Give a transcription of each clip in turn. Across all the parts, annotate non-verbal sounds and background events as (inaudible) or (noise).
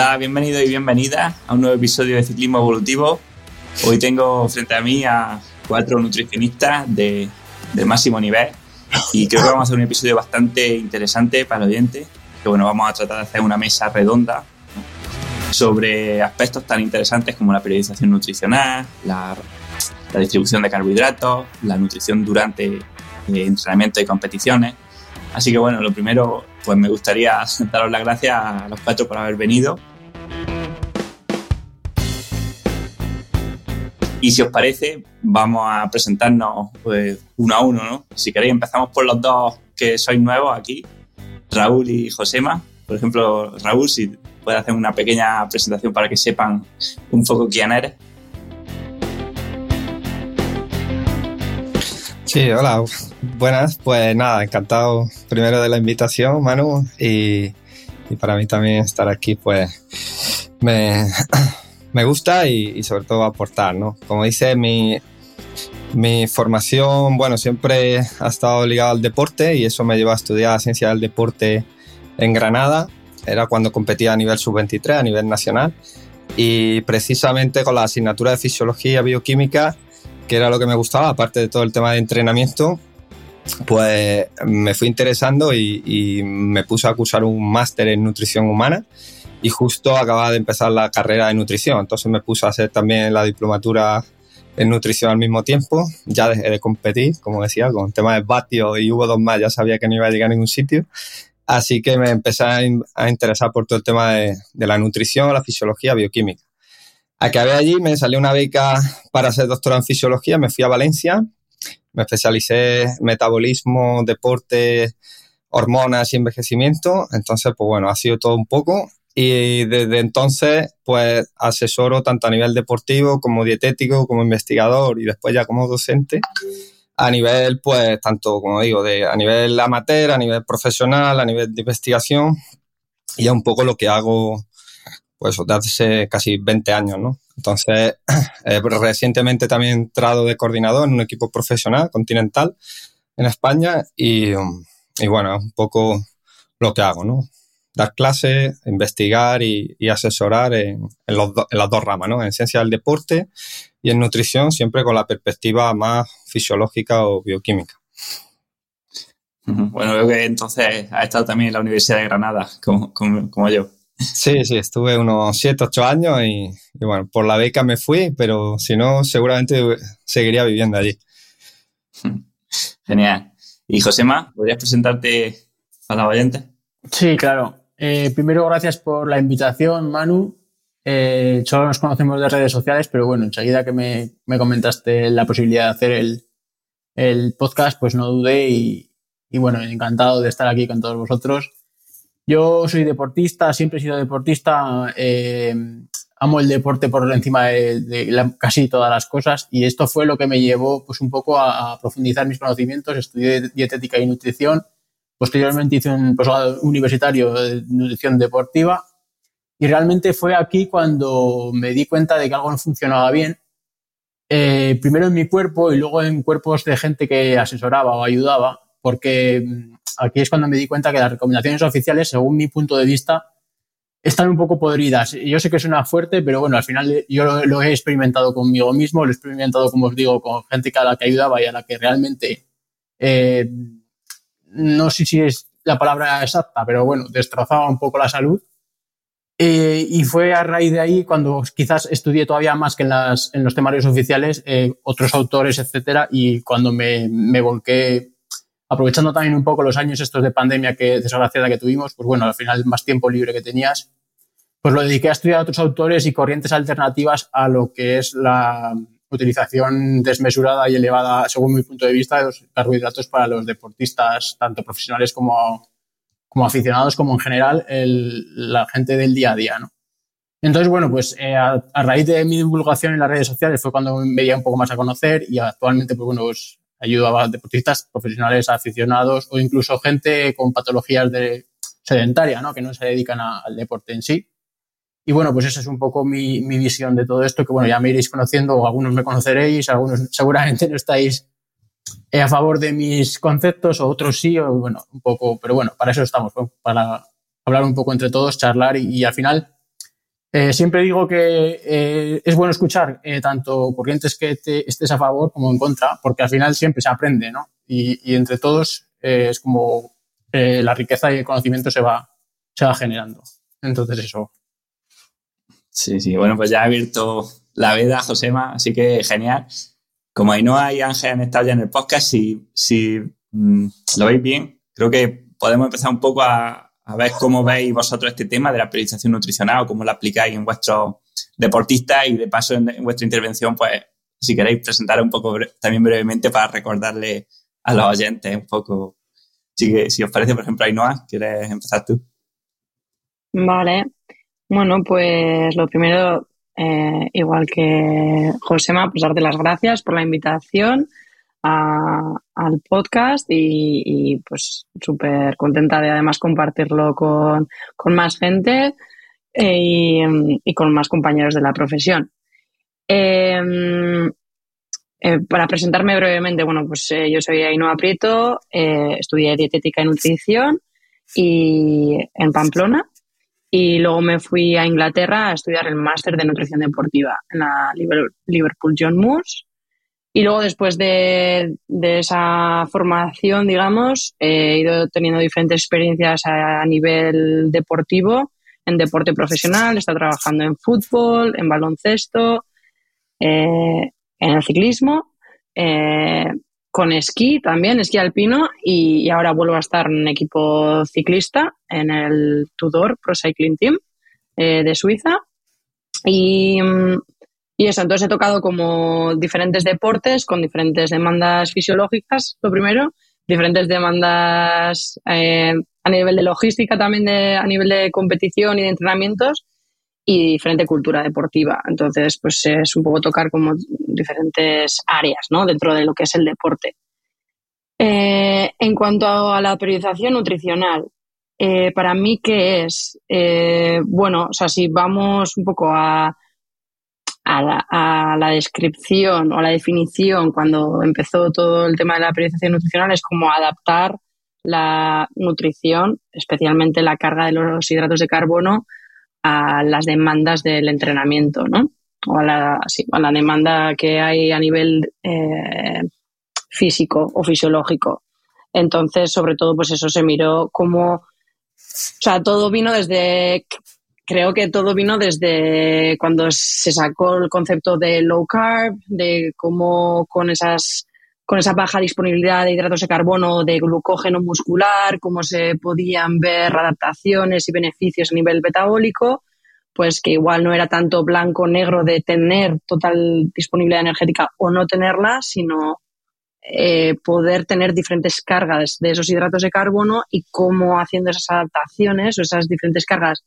Hola, bienvenido y bienvenida a un nuevo episodio de Ciclismo Evolutivo. Hoy tengo frente a mí a cuatro nutricionistas de, máximo nivel y creo que vamos a hacer un episodio bastante interesante para el oyente. Que bueno, vamos a tratar de hacer una mesa redonda sobre aspectos tan interesantes como la periodización nutricional, la, distribución de carbohidratos, la nutrición durante eh, entrenamiento y competiciones. Así que bueno, lo primero, pues me gustaría (laughs) daros las gracias a los cuatro por haber venido. Y si os parece, vamos a presentarnos pues, uno a uno, ¿no? Si queréis, empezamos por los dos que sois nuevos aquí, Raúl y Josema. Por ejemplo, Raúl, si puedes hacer una pequeña presentación para que sepan un poco quién eres. Sí, hola, buenas. Pues nada, encantado primero de la invitación, Manu, y, para mí también estar aquí, pues me, me gusta y, sobre todo aportar, ¿no? Como dice, mi, mi formación, bueno, siempre ha estado ligada al deporte y eso me llevó a estudiar ciencia del deporte en Granada. Era cuando competía a nivel sub-23, a nivel nacional. Y precisamente con la asignatura de fisiología bioquímica, que era lo que me gustaba, aparte de todo el tema de entrenamiento, pues me fui interesando y, y me puse a cursar un máster en nutrición humana y justo acababa de empezar la carrera de nutrición, entonces me puse a hacer también la diplomatura en nutrición al mismo tiempo, ya dejé de competir, como decía, con el tema de vatio y hubo dos más, ya sabía que no iba a llegar a ningún sitio, así que me empecé a, interesar por todo el tema de, la nutrición, la fisiología, bioquímica. Acabé allí, me salió una beca para ser doctorado en fisiología, me fui a Valencia, me especialicé en metabolismo, deporte, hormonas y envejecimiento, entonces pues bueno, ha sido todo un poco y desde entonces, pues asesoro tanto a nivel deportivo como dietético, como investigador y después ya como docente, a nivel, pues, tanto, como digo, de, a nivel amateur, a nivel profesional, a nivel de investigación, y es un poco lo que hago, pues, desde hace casi 20 años, ¿no? Entonces, (clears throat) eh, recientemente también he entrado de coordinador en un equipo profesional continental en España y, y bueno, es un poco lo que hago, ¿no? Dar clases, investigar y, asesorar en, las dos ramas, ¿no? En ciencia del deporte y en nutrición, siempre con la perspectiva más fisiológica o bioquímica. Bueno, veo que entonces ha estado también en la Universidad de Granada, como, yo. Sí, sí, estuve unos 7, 8 años y, bueno, por la beca me fui, pero si no, seguramente seguiría viviendo allí. Genial. Y Josema, ¿podrías presentarte a la oyente? Sí, claro. Eh, primero, gracias por la invitación, Manu. Eh, solo nos conocemos de redes sociales, pero bueno, enseguida que me, comentaste la posibilidad de hacer el, podcast, pues no dudé y, bueno, encantado de estar aquí con todos vosotros. Yo soy deportista, siempre he sido deportista, eh, amo el deporte por encima de, casi todas las cosas y esto fue lo que me llevó pues un poco a profundizar mis conocimientos, estudié dietética y nutrición Posteriormente hice un posgrado universitario de nutrición deportiva y realmente fue aquí cuando me di cuenta de que algo no funcionaba bien. Eh, primero en mi cuerpo y luego en cuerpos de gente que asesoraba o ayudaba, porque mm, aquí es cuando me di cuenta que las recomendaciones oficiales, según mi punto de vista, están un poco podridas. Yo sé que suena fuerte, pero bueno, al final yo lo, he experimentado conmigo mismo, lo he experimentado, como os digo, con gente a la que ayudaba y a la que realmente eh, no sé si es la palabra exacta, pero bueno, destrozaba un poco la salud. Eh, y fue a raíz de ahí cuando quizás estudié todavía más que en, las, en los temarios oficiales, eh, otros autores, etcétera, y cuando me, me, volqué, aprovechando también un poco los años estos de pandemia que desgraciada que tuvimos, pues bueno, al final más tiempo libre que tenías, pues lo dediqué a estudiar a otros autores y corrientes alternativas a lo que es la, utilización desmesurada y elevada, según mi punto de vista, de los carbohidratos para los deportistas, tanto profesionales como, como aficionados, como en general la gente del día a día. ¿no? Entonces, bueno, pues eh, a, raíz de mi divulgación en las redes sociales fue cuando me veía un poco más a conocer y actualmente, pues bueno, pues ayudo a deportistas profesionales, aficionados o incluso gente con patologías de sedentaria, ¿no? que no se dedican al deporte en sí. Y bueno, pues esa es un poco mi, mi, visión de todo esto, que bueno, ya me iréis conociendo, algunos me conoceréis, algunos seguramente no estáis eh, a favor de mis conceptos, o otros sí, o bueno, un poco, pero bueno, para eso estamos, para hablar un poco entre todos, charlar y, al final Eh, siempre digo que eh, es bueno escuchar tanto corrientes que te, estés a favor como en contra, porque al final siempre se aprende, ¿no? Y, y entre todos es como la riqueza y el conocimiento se va, se va generando. Entonces eso. Sí, sí. Bueno, pues ya ha abierto la veda, Josema, así que genial. Como Ainhoa y Ángel han estado ya en el podcast, si, si mm, lo veis bien, creo que podemos empezar un poco a, a ver cómo veis vosotros este tema de la periodización nutricional o cómo lo aplicáis en vuestros deportistas y de paso en, vuestra intervención, pues si queréis presentar un poco también brevemente para recordarle a los oyentes un poco. Si, si os parece, por ejemplo, Ainhoa, ¿quieres empezar tú? Vale. Bueno, pues lo primero, eh, igual que Josema, pues darte las gracias por la invitación al podcast y, pues súper contenta de además compartirlo con, más gente eh, y, con más compañeros de la profesión. Em, eh, para presentarme brevemente, bueno, pues eh, yo soy Ainhoa Prieto, estudié dietética y nutrición y en Pamplona y luego me fui a Inglaterra a estudiar el máster de nutrición deportiva en la Liverpool John Moores. Y luego después de, esa formación, digamos, he ido teniendo diferentes experiencias a, nivel deportivo, en deporte profesional, he estado trabajando en fútbol, en baloncesto, eh, en el ciclismo, eh, con esquí también, esquí alpino, y, ahora vuelvo a estar en equipo ciclista, en el Tudor Pro Cycling Team eh, de Suiza. Y y eso, entonces he tocado como diferentes deportes con diferentes demandas fisiológicas, lo primero, diferentes demandas eh, a nivel de logística también, de, a nivel de competición y de entrenamientos y diferente cultura deportiva. Entonces, pues es un poco tocar como diferentes áreas, ¿no? Dentro de lo que es el deporte. Eh, en cuanto a la periodización nutricional, eh, para mí, ¿qué es? bueno, o sea, si vamos un poco a a la, descripción o la definición cuando empezó todo el tema de la periodización nutricional es como adaptar la nutrición, especialmente la carga de los hidratos de carbono, a las demandas del entrenamiento, ¿no? O a la, a la demanda que hay a nivel eh, físico o fisiológico. Entonces, sobre todo, pues eso se miró como, o sea, todo vino desde creo que todo vino desde cuando se sacó el concepto de low carb, de cómo con esas con esa baja disponibilidad de hidratos de carbono, de glucógeno muscular, cómo se podían ver adaptaciones y beneficios a nivel metabólico, pues que igual no era tanto blanco-negro de tener total disponibilidad energética o no tenerla, sino eh, poder tener diferentes cargas de esos hidratos de carbono y cómo haciendo esas adaptaciones o esas diferentes cargas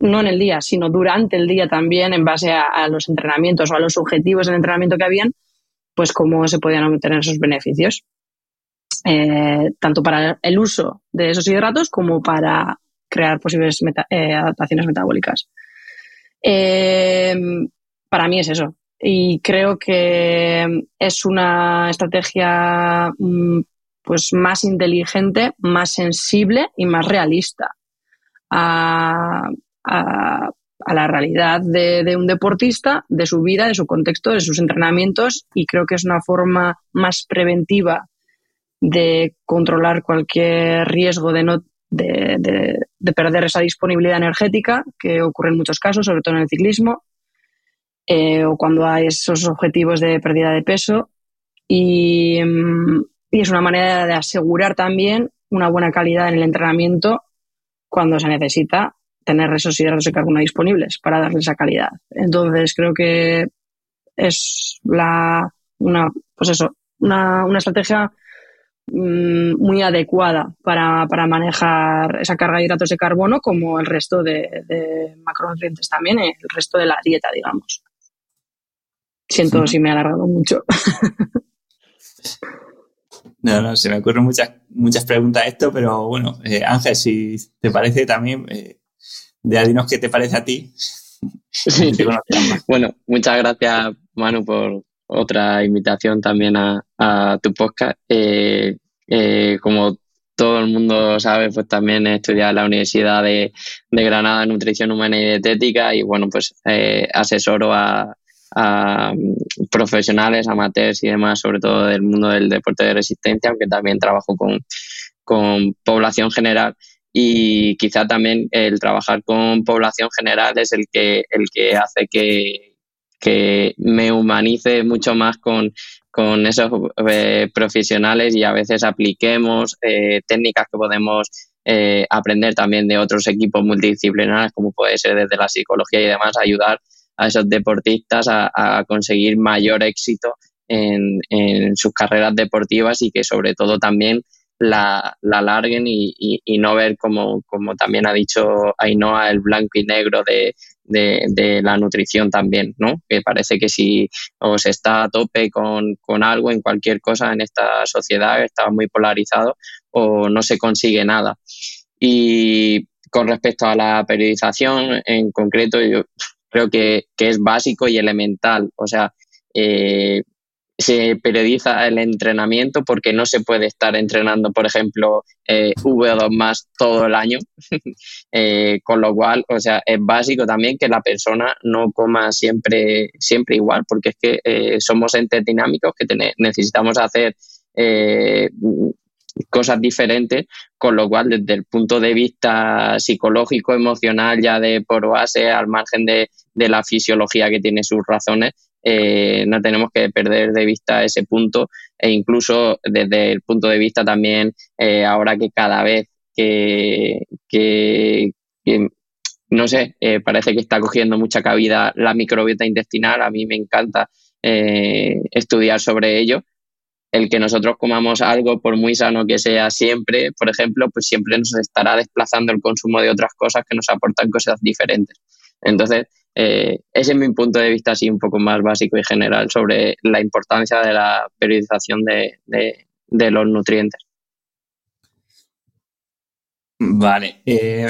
no en el día, sino durante el día también, en base a, los entrenamientos o a los objetivos del entrenamiento que habían, pues cómo se podían obtener esos beneficios. Eh, tanto para el uso de esos hidratos como para crear posibles eh, adaptaciones metabólicas. Eh, para mí es eso. Y creo que es una estrategia mm, pues más inteligente, más sensible y más realista a, a, la realidad de, un deportista, de su vida, de su contexto, de sus entrenamientos y creo que es una forma más preventiva de controlar cualquier riesgo de, no, de, perder esa disponibilidad energética que ocurre en muchos casos, sobre todo en el ciclismo, eh, o cuando hay esos objetivos de pérdida de peso. Mm, y es una manera de asegurar también una buena calidad en el entrenamiento cuando se necesita tener esos hidratos de carbono disponibles para darle esa calidad. Entonces creo que es la una pues eso, una, estrategia mm, muy adecuada para, manejar esa carga de hidratos de carbono como el resto de, macronutrientes también, el resto de la dieta, digamos. Siento si me he alargado mucho. (laughs) No, no, se me ocurren muchas, muchas preguntas a esto, pero bueno, eh, Ángel, si te parece también, eh, ya dinos qué te parece a ti. (laughs) (laughs) bueno, muchas gracias, Manu, por otra invitación también a, tu podcast. Eh, eh, como todo el mundo sabe, pues también he estudiado en la Universidad de, de Granada Nutrición Humana y Dietética y bueno, pues eh, asesoro a, a, profesionales, amateurs y demás, sobre todo del mundo del deporte de resistencia, aunque también trabajo con, con población general y quizá también el trabajar con población general es el que, el que hace que, que me humanice mucho más con, con esos eh, profesionales y a veces apliquemos eh, técnicas que podemos eh, aprender también de otros equipos multidisciplinares, como puede ser desde la psicología y demás, ayudar a esos deportistas a, conseguir mayor éxito en, sus carreras deportivas y que sobre todo también la, la larguen y, y, no ver como, como también ha dicho Ainhoa el blanco y negro de, de, la nutrición también, ¿no? Que parece que si os está a tope con, algo en cualquier cosa en esta sociedad, está muy polarizado o no se consigue nada. Y con respecto a la periodización en concreto, yo creo que, que es básico y elemental. O sea, eh, se periodiza el entrenamiento porque no se puede estar entrenando, por ejemplo, eh, V2 más todo el año, (laughs) eh, con lo cual, o sea, es básico también que la persona no coma siempre, siempre igual, porque es que eh, somos entes dinámicos que necesitamos hacer eh, cosas diferentes, con lo cual desde el punto de vista psicológico, emocional, ya de por base, al margen de, de la fisiología que tiene sus razones, eh, no tenemos que perder de vista ese punto e incluso desde el punto de vista también eh, ahora que cada vez que, no sé, eh, parece que está cogiendo mucha cabida la microbiota intestinal, a mí me encanta estudiar sobre ello. El que nosotros comamos algo, por muy sano que sea siempre, por ejemplo, pues siempre nos estará desplazando el consumo de otras cosas que nos aportan cosas diferentes. Entonces, eh, ese es mi punto de vista así un poco más básico y general sobre la importancia de la periodización de, los nutrientes. Vale, eh,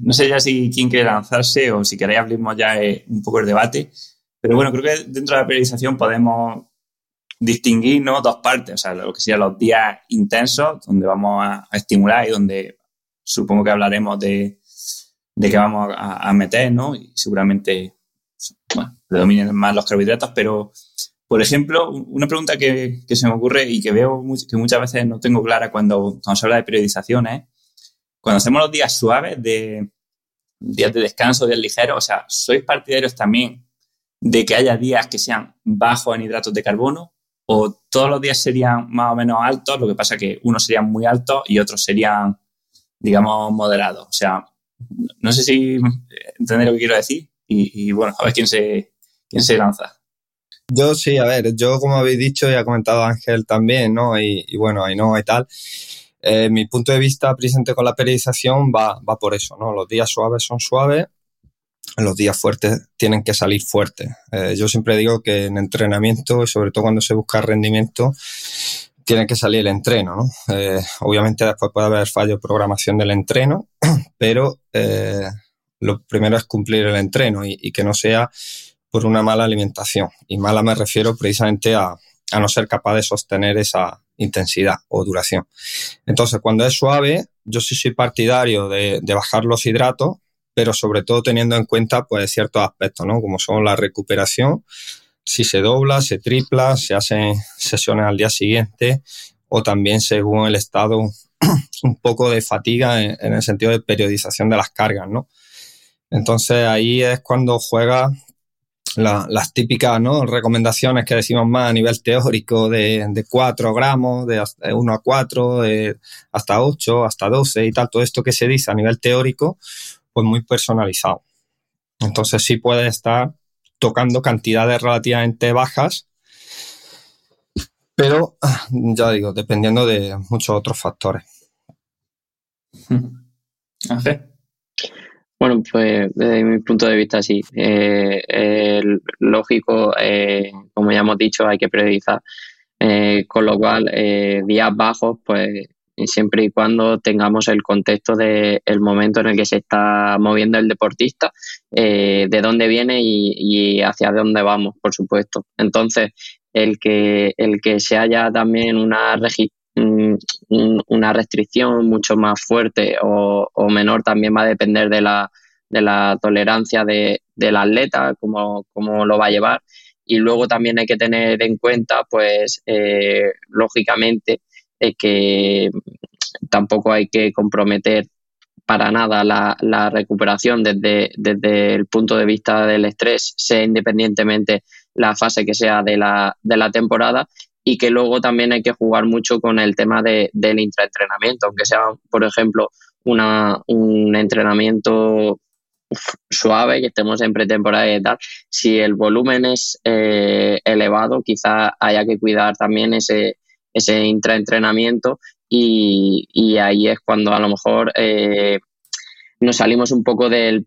no sé ya si quién quiere lanzarse o si queréis abrimos ya eh, un poco el debate, pero bueno, creo que dentro de la periodización podemos distinguir dos partes, o sea, lo que serían los días intensos, donde vamos a estimular y donde supongo que hablaremos de, de qué vamos a, meter, ¿no? Y seguramente, bueno, predominen más los carbohidratos, pero, por ejemplo, una pregunta que, se me ocurre y que veo que muchas veces no tengo clara cuando, se habla de periodización es, cuando hacemos los días suaves de días de descanso, días ligeros, o sea, ¿sois partidarios también de que haya días que sean bajos en hidratos de carbono o todos los días serían más o menos altos, lo que pasa que unos serían muy altos y otros serían, digamos, moderados. O sea, no sé si entender lo que quiero decir y, bueno, a ver quién se, quién se lanza. Yo sí, a ver, yo como habéis dicho y ha comentado Ángel también, ¿no? Y, bueno, ahí no y tal. Eh, mi punto de vista presente con la periodización va, va por eso, ¿no? Los días suaves son suaves, los días fuertes tienen que salir fuertes. Eh, yo siempre digo que en entrenamiento, y sobre todo cuando se busca rendimiento, tiene que salir el entreno, ¿no? Eh, obviamente después puede haber fallo de programación del entreno, (clears throat) pero eh, lo primero es cumplir el entreno y, que no sea por una mala alimentación. Y mala me refiero precisamente a, no ser capaz de sostener esa intensidad o duración. Entonces, cuando es suave, yo sí soy partidario de, de bajar los hidratos, pero sobre todo teniendo en cuenta pues ciertos aspectos, ¿no? Como son la recuperación, si se dobla, se tripla, se hacen sesiones al día siguiente o también según el estado (clears throat) un poco de fatiga en, el sentido de periodización de las cargas, ¿no? Entonces ahí es cuando juega las típicas ¿no? recomendaciones que decimos más a nivel teórico de, de 4 gramos, de 1 a 4, hasta 8, hasta 12 y tal, todo esto que se dice a nivel teórico, pues muy personalizado. Entonces sí puede estar tocando cantidades relativamente bajas, pero ya digo, dependiendo de muchos otros factores. (laughs) Bueno, pues desde mi punto de vista sí. Eh, lógico, eh, como ya hemos dicho, hay que priorizar. Eh, con lo cual, días bajos, pues siempre y cuando tengamos el contexto del momento en el que se está moviendo el deportista, eh, de dónde viene y, hacia dónde vamos, por supuesto. Entonces, el que, el que se haya también una mm, una restricción mucho más fuerte o, menor también va a depender de la, de la tolerancia de, del atleta, cómo, cómo, lo va a llevar. Y luego también hay que tener en cuenta, pues, eh, lógicamente, que tampoco hay que comprometer para nada la, la recuperación desde, desde, el punto de vista del estrés, sea independientemente la fase que sea de la, de la temporada y que luego también hay que jugar mucho con el tema de, del intraentrenamiento, aunque sea, por ejemplo, una, un entrenamiento suave, que estemos en pretemporada y tal, si el volumen es eh, elevado, quizá haya que cuidar también ese, ese intraentrenamiento y, ahí es cuando a lo mejor eh, nos salimos un poco del,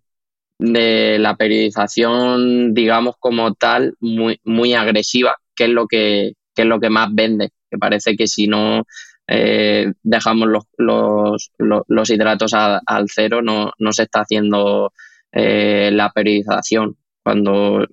de la periodización, digamos, como tal, muy, muy agresiva, que es lo que, que es lo que más vende, que parece que si no eh, dejamos los, los, los, hidratos al cero no, no se está haciendo eh, la periodización, cuando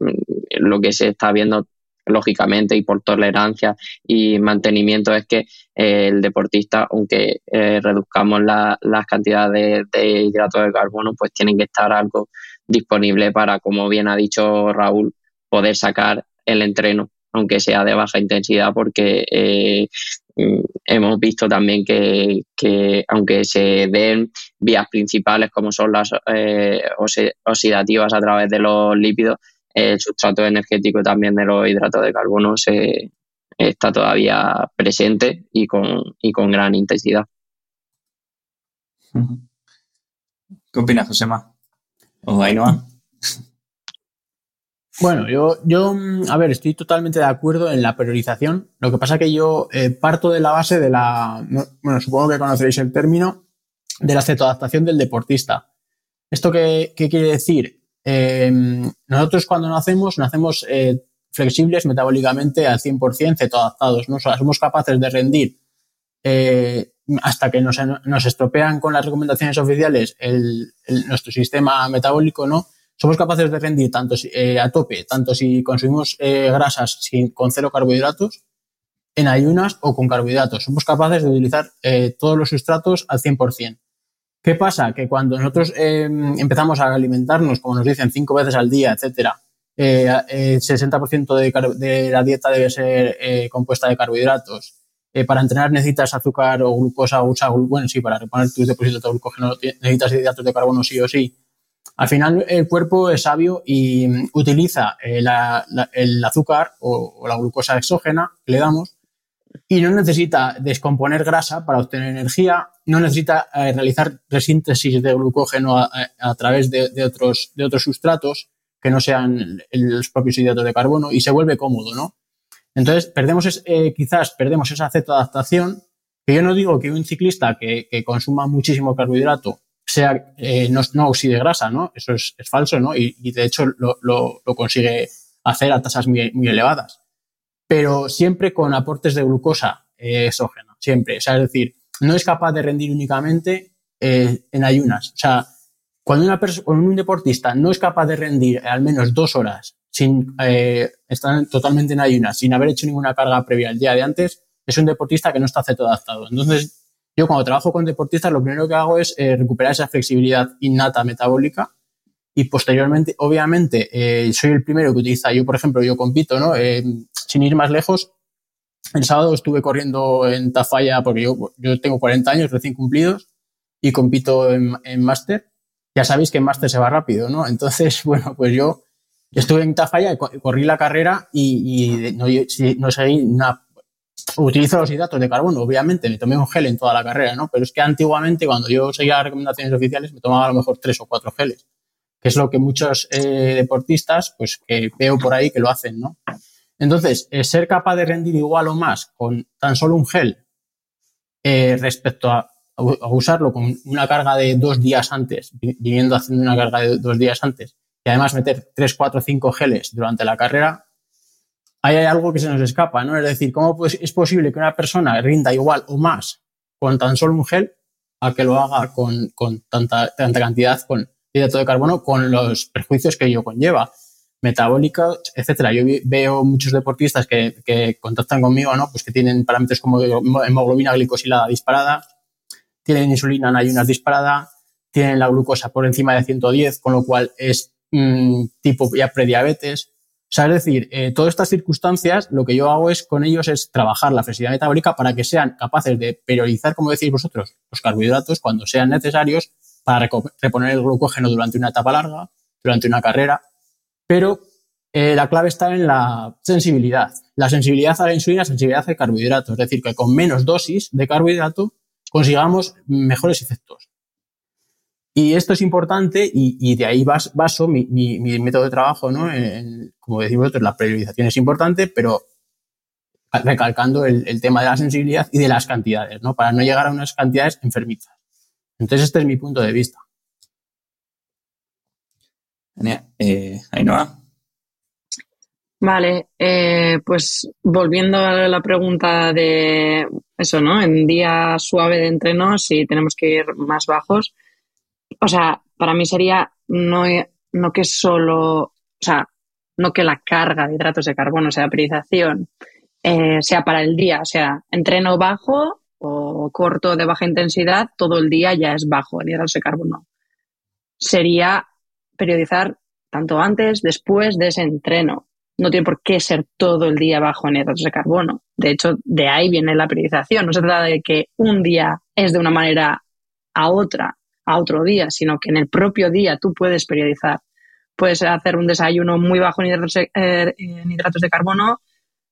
lo que se está viendo lógicamente, y por tolerancia y mantenimiento, es que eh, el deportista, aunque eh, reduzcamos la, las cantidades de, hidratos de carbono, pues tienen que estar algo disponible para, como bien ha dicho Raúl, poder sacar el entreno, aunque sea de baja intensidad, porque eh, mm, hemos visto también que, aunque se den vías principales como son las oxidativas a través de los lípidos, el sustrato energético también de los hidratos de carbono se, está todavía presente y con, y con gran intensidad. ¿Qué opinas, Josema? ¿O Ainhoa? Bueno, yo, yo, a ver, estoy totalmente de acuerdo en la priorización. Lo que pasa es que yo eh, parto de la base de la, bueno, supongo que conoceréis el término, de la cetoadaptación del deportista. ¿Esto qué, qué quiere decir? Eh, nosotros cuando nacemos, nacemos eh, flexibles metabólicamente al 100%, cetoadaptados, ¿no? O sea, somos capaces de rendir eh, hasta que nos, estropean con las recomendaciones oficiales el, nuestro sistema metabólico, ¿no? Somos capaces de rendir tanto a tope, tanto si consumimos grasas sin, con cero carbohidratos, en ayunas o con carbohidratos. Somos capaces de utilizar todos los sustratos al 100%. ¿Qué pasa? Que cuando nosotros em, empezamos a alimentarnos, como nos dicen, cinco veces al día, etcétera, eh, 60% eh, de, de, la dieta debe ser eh, compuesta de carbohidratos. Eh, para entrenar necesitas azúcar o glucosa o usa bueno, sí, para reponer tus depósitos de glucógeno necesitas hidratos de carbono sí o sí. Al final el cuerpo es sabio y mm, utiliza el azúcar o la glucosa exógena que le damos y no necesita descomponer grasa para obtener energía, no necesita eh, realizar resíntesis de glucógeno a, través de, otros, de otros sustratos que no sean los propios hidratos de carbono y se vuelve cómodo, ¿no? Entonces, perdemos eh, quizás perdemos esa adaptación que yo no digo que un ciclista que, consuma muchísimo carbohidrato sea, eh, no, no, oxide grasa, ¿no? Eso es, falso, ¿no? Y, de hecho lo, lo, consigue hacer a tasas muy, muy elevadas pero siempre con aportes de glucosa eh, exógena, siempre. O sea, es decir, no es capaz de rendir únicamente eh, en ayunas. O sea, cuando, una un deportista no es capaz de rendir al menos dos horas sin eh, estar totalmente en ayunas, sin haber hecho ninguna carga previa el día de antes, es un deportista que no está adaptado. Entonces, yo cuando trabajo con deportistas, lo primero que hago es recuperar esa flexibilidad innata metabólica y posteriormente, obviamente, soy el primero que utiliza, yo por ejemplo, yo compito, ¿no? sin ir más lejos, el sábado estuve corriendo en Tafalla porque yo, tengo 40 años recién cumplidos y compito en, en máster. Ya sabéis que en máster se va rápido, ¿no? Entonces, (laughs) bueno, pues yo estuve en Tafalla, corrí la carrera y, no, no seguí nada. Utilizo los hidratos de carbono, obviamente, me tomé un gel en toda la carrera, ¿no? Pero es que antiguamente, cuando yo seguía las recomendaciones oficiales, me tomaba a lo mejor tres o cuatro geles, que es lo que muchos eh, deportistas, pues que veo por ahí que lo hacen, ¿no? Entonces, eh, ser capaz de rendir igual o más con tan solo un gel eh, respecto a, usarlo con una carga de dos días antes, viniendo haciendo una carga de dos días antes, y además meter tres, cuatro, cinco geles durante la carrera, ahí hay algo que se nos escapa, ¿no? Es decir, ¿cómo pues, es posible que una persona rinda igual o más con tan solo un gel a que lo haga con, tanta, tanta cantidad con hidrato de carbono con los perjuicios que ello conlleva? metabólicos, etcétera. Yo veo muchos deportistas que, que, contactan conmigo, ¿no? Pues que tienen parámetros como hemoglobina glicosilada disparada, tienen insulina en ayunas disparada, tienen la glucosa por encima de 110, con lo cual es mm, tipo ya prediabetes. O sea, es decir, eh, todas estas circunstancias, lo que yo hago es con ellos es trabajar la flexibilidad metabólica para que sean capaces de priorizar, como decís vosotros, los carbohidratos cuando sean necesarios para reponer el glucógeno durante una etapa larga, durante una carrera. Pero eh, la clave está en la sensibilidad. La sensibilidad a la insulina, sensibilidad al carbohidrato. Es decir, que con menos dosis de carbohidrato consigamos mejores efectos. Y esto es importante y, de ahí baso mi, método de trabajo, ¿no? como decimos vosotros, la priorización es importante, pero recalcando el, tema de la sensibilidad y de las cantidades, ¿no? Para no llegar a unas cantidades enfermizas. Entonces, este es mi punto de vista. Eh, Ainhoa. Vale, eh, pues volviendo a la pregunta de eso, ¿no? En día suave de entreno, si tenemos que ir más bajos, o sea, para mí sería no, no que solo, o sea, no que la carga de hidratos de carbono, o sea, priorización, eh, sea para el día, o sea, entreno bajo o corto de baja intensidad, todo el día ya es bajo en hidratos de carbono. Sería periodizar tanto antes, después de ese entreno. No tiene por qué ser todo el día bajo en hidratos de carbono. De hecho, de ahí viene la periodización. No se trata de que un día es de una manera a otra a otro día, sino que en el propio día tú puedes periodizar. Puedes hacer un desayuno muy bajo en hidratos, de, eh, hidratos de carbono.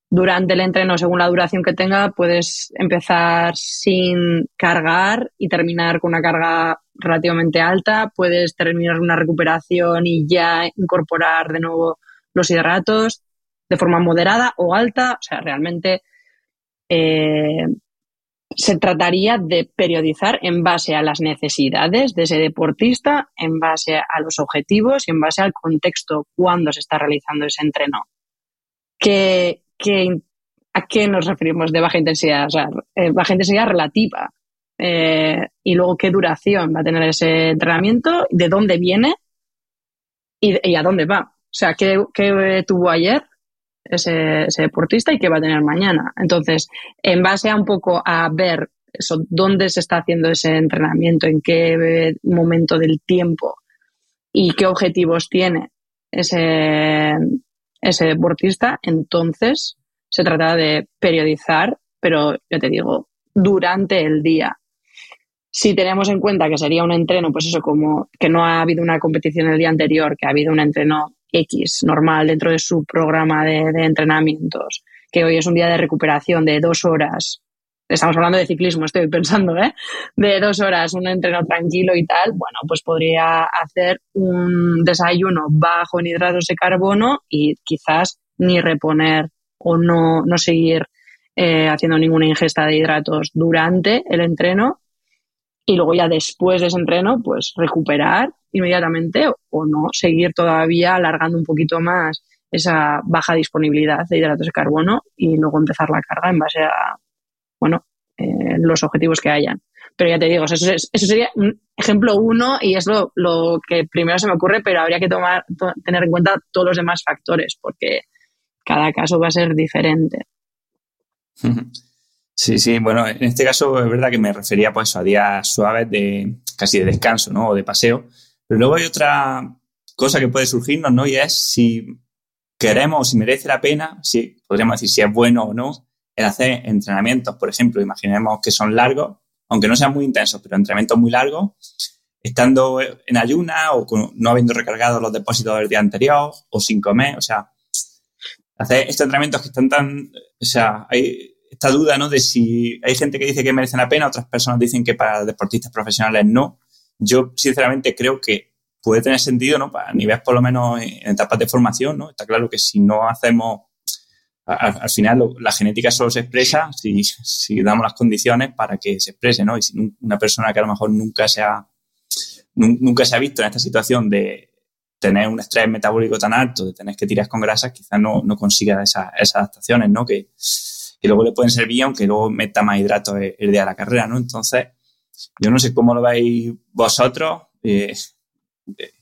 Durante el entreno, según la duración que tenga, puedes empezar sin cargar y terminar con una carga relativamente alta. Puedes terminar una recuperación y ya incorporar de nuevo los hidratos de forma moderada o alta. O sea, realmente eh, se trataría de periodizar en base a las necesidades de ese deportista, en base a los objetivos y en base al contexto cuando se está realizando ese entreno. ¿Qué, a qué nos referimos de baja intensidad? O sea, eh, baja intensidad relativa. Eh, y luego qué duración va a tener ese entrenamiento, de dónde viene y, a dónde va. O sea, qué, qué tuvo ayer, ese, deportista y qué va a tener mañana. Entonces, en base a un poco a ver eso, dónde se está haciendo ese entrenamiento, en qué momento del tiempo y qué objetivos tiene ese, ese deportista, entonces se trata de periodizar, pero yo te digo, durante el día. Si tenemos en cuenta que sería un entreno, pues eso, como que no ha habido una competición el día anterior, que ha habido un entreno X normal dentro de su programa de, entrenamientos, que hoy es un día de recuperación de dos horas, estamos hablando de ciclismo, estoy pensando, ¿eh? De dos horas, un entreno tranquilo y tal, bueno, pues podría hacer un desayuno bajo en hidratos de carbono y quizás ni reponer o no, no seguir eh, haciendo ninguna ingesta de hidratos durante el entreno y luego ya después de ese entreno, pues recuperar inmediatamente o no, seguir todavía alargando un poquito más esa baja disponibilidad de hidratos de carbono y luego empezar la carga en base a, bueno, eh, los objetivos que hayan. Pero ya te digo, eso, sería un ejemplo uno y es lo, lo, que primero se me ocurre, pero habría que tomar, tener en cuenta todos los demás factores porque cada caso va a ser diferente. (laughs) Sí, sí, bueno, en este caso es verdad que me refería pues a días suaves de casi de descanso, ¿no? O de paseo. Pero luego hay otra cosa que puede surgirnos, ¿no? Y es si queremos si merece la pena, si podríamos decir si es bueno o no, el hacer entrenamientos, por ejemplo, imaginemos que son largos, aunque no sean muy intensos, pero entrenamientos muy largos, estando en ayuna o no habiendo recargado los depósitos del día anterior o sin comer, o sea, hacer estos entrenamientos que están tan, o sea, hay esta duda, ¿no? De si hay gente que dice que merecen la pena, otras personas dicen que para deportistas profesionales no. Yo, sinceramente, creo que puede tener sentido, ¿no? Para niveles, por lo menos, en etapas de formación, ¿no? Está claro que si no hacemos, al, final la genética solo se expresa si, si, damos las condiciones para que se exprese, ¿no? Y si una persona que a lo mejor nunca se ha, nunca se ha visto en esta situación de tener un estrés metabólico tan alto, de tener que tirar con grasas, quizás no, no consiga esas, esas adaptaciones, ¿no? Que, que luego le pueden servir aunque luego meta más hidratos el, día de la carrera, ¿no? Entonces, yo no sé cómo lo veis vosotros. Eh,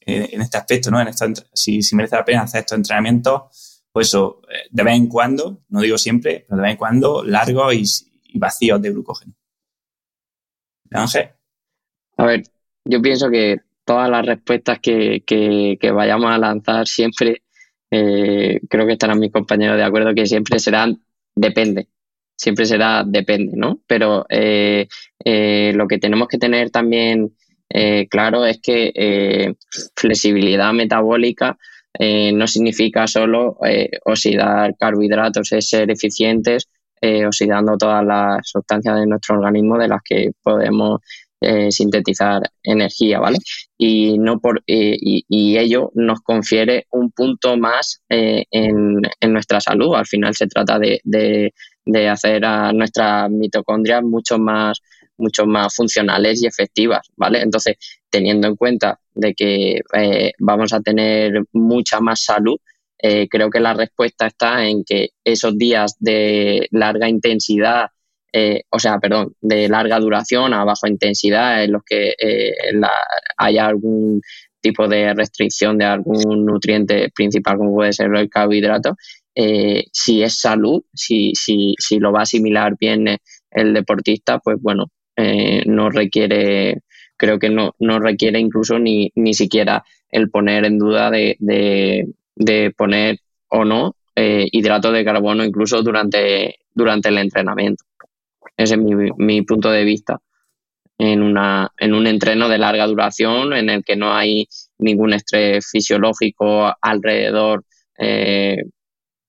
en este aspecto, ¿no? En si, si merece la pena hacer estos entrenamientos, pues eso, eh, de vez en cuando, no digo siempre, pero de vez en cuando, largos y, vacíos de glucógeno. Ángel. A ver, yo pienso que todas las respuestas que, que, vayamos a lanzar siempre, eh, creo que estarán mis compañeros de acuerdo, que siempre serán depende. Siempre será depende, ¿no? Pero eh, lo que tenemos que tener también eh, claro es que eh, flexibilidad metabólica eh, no significa solo oxidar carbohidratos, es ser eficientes oxidando todas las sustancias de nuestro organismo de las que podemos sintetizar energía, ¿vale? Y, no por, y, ello nos confiere un punto más en, nuestra salud. Al final se trata de, de hacer a nuestras mitocondrias mucho más mucho más funcionales y efectivas, ¿vale? Entonces, teniendo en cuenta de que eh, vamos a tener mucha más salud, eh, creo que la respuesta está en que esos días de larga intensidad, eh, o sea, perdón, de larga duración a baja intensidad, en los que haya algún tipo de restricción de algún nutriente principal, como puede ser el carbohidrato, si es salud, si, si, si lo va a asimilar bien el deportista, pues bueno, no requiere, creo que no, no requiere incluso ni, ni siquiera el poner en duda de, de, poner o no eh, hidrato de carbono incluso durante, durante el entrenamiento. Ese es mi, mi punto de vista en, una, en un entreno de larga duración en el que no hay ningún estrés fisiológico alrededor eh,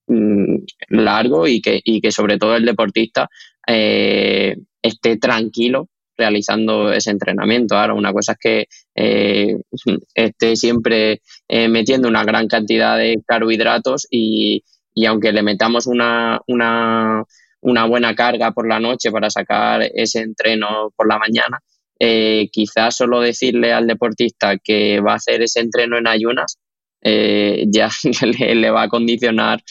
mm, largo y que, y que sobre todo el deportista eh, esté tranquilo realizando ese entrenamiento. Ahora, una cosa es que eh, (laughs) esté siempre eh, metiendo una gran cantidad de carbohidratos y, aunque le metamos una, una, una, buena carga por la noche para sacar ese entreno por la mañana, eh, quizás solo decirle al deportista que va a hacer ese entreno en ayunas (laughs) ya le, va a condicionar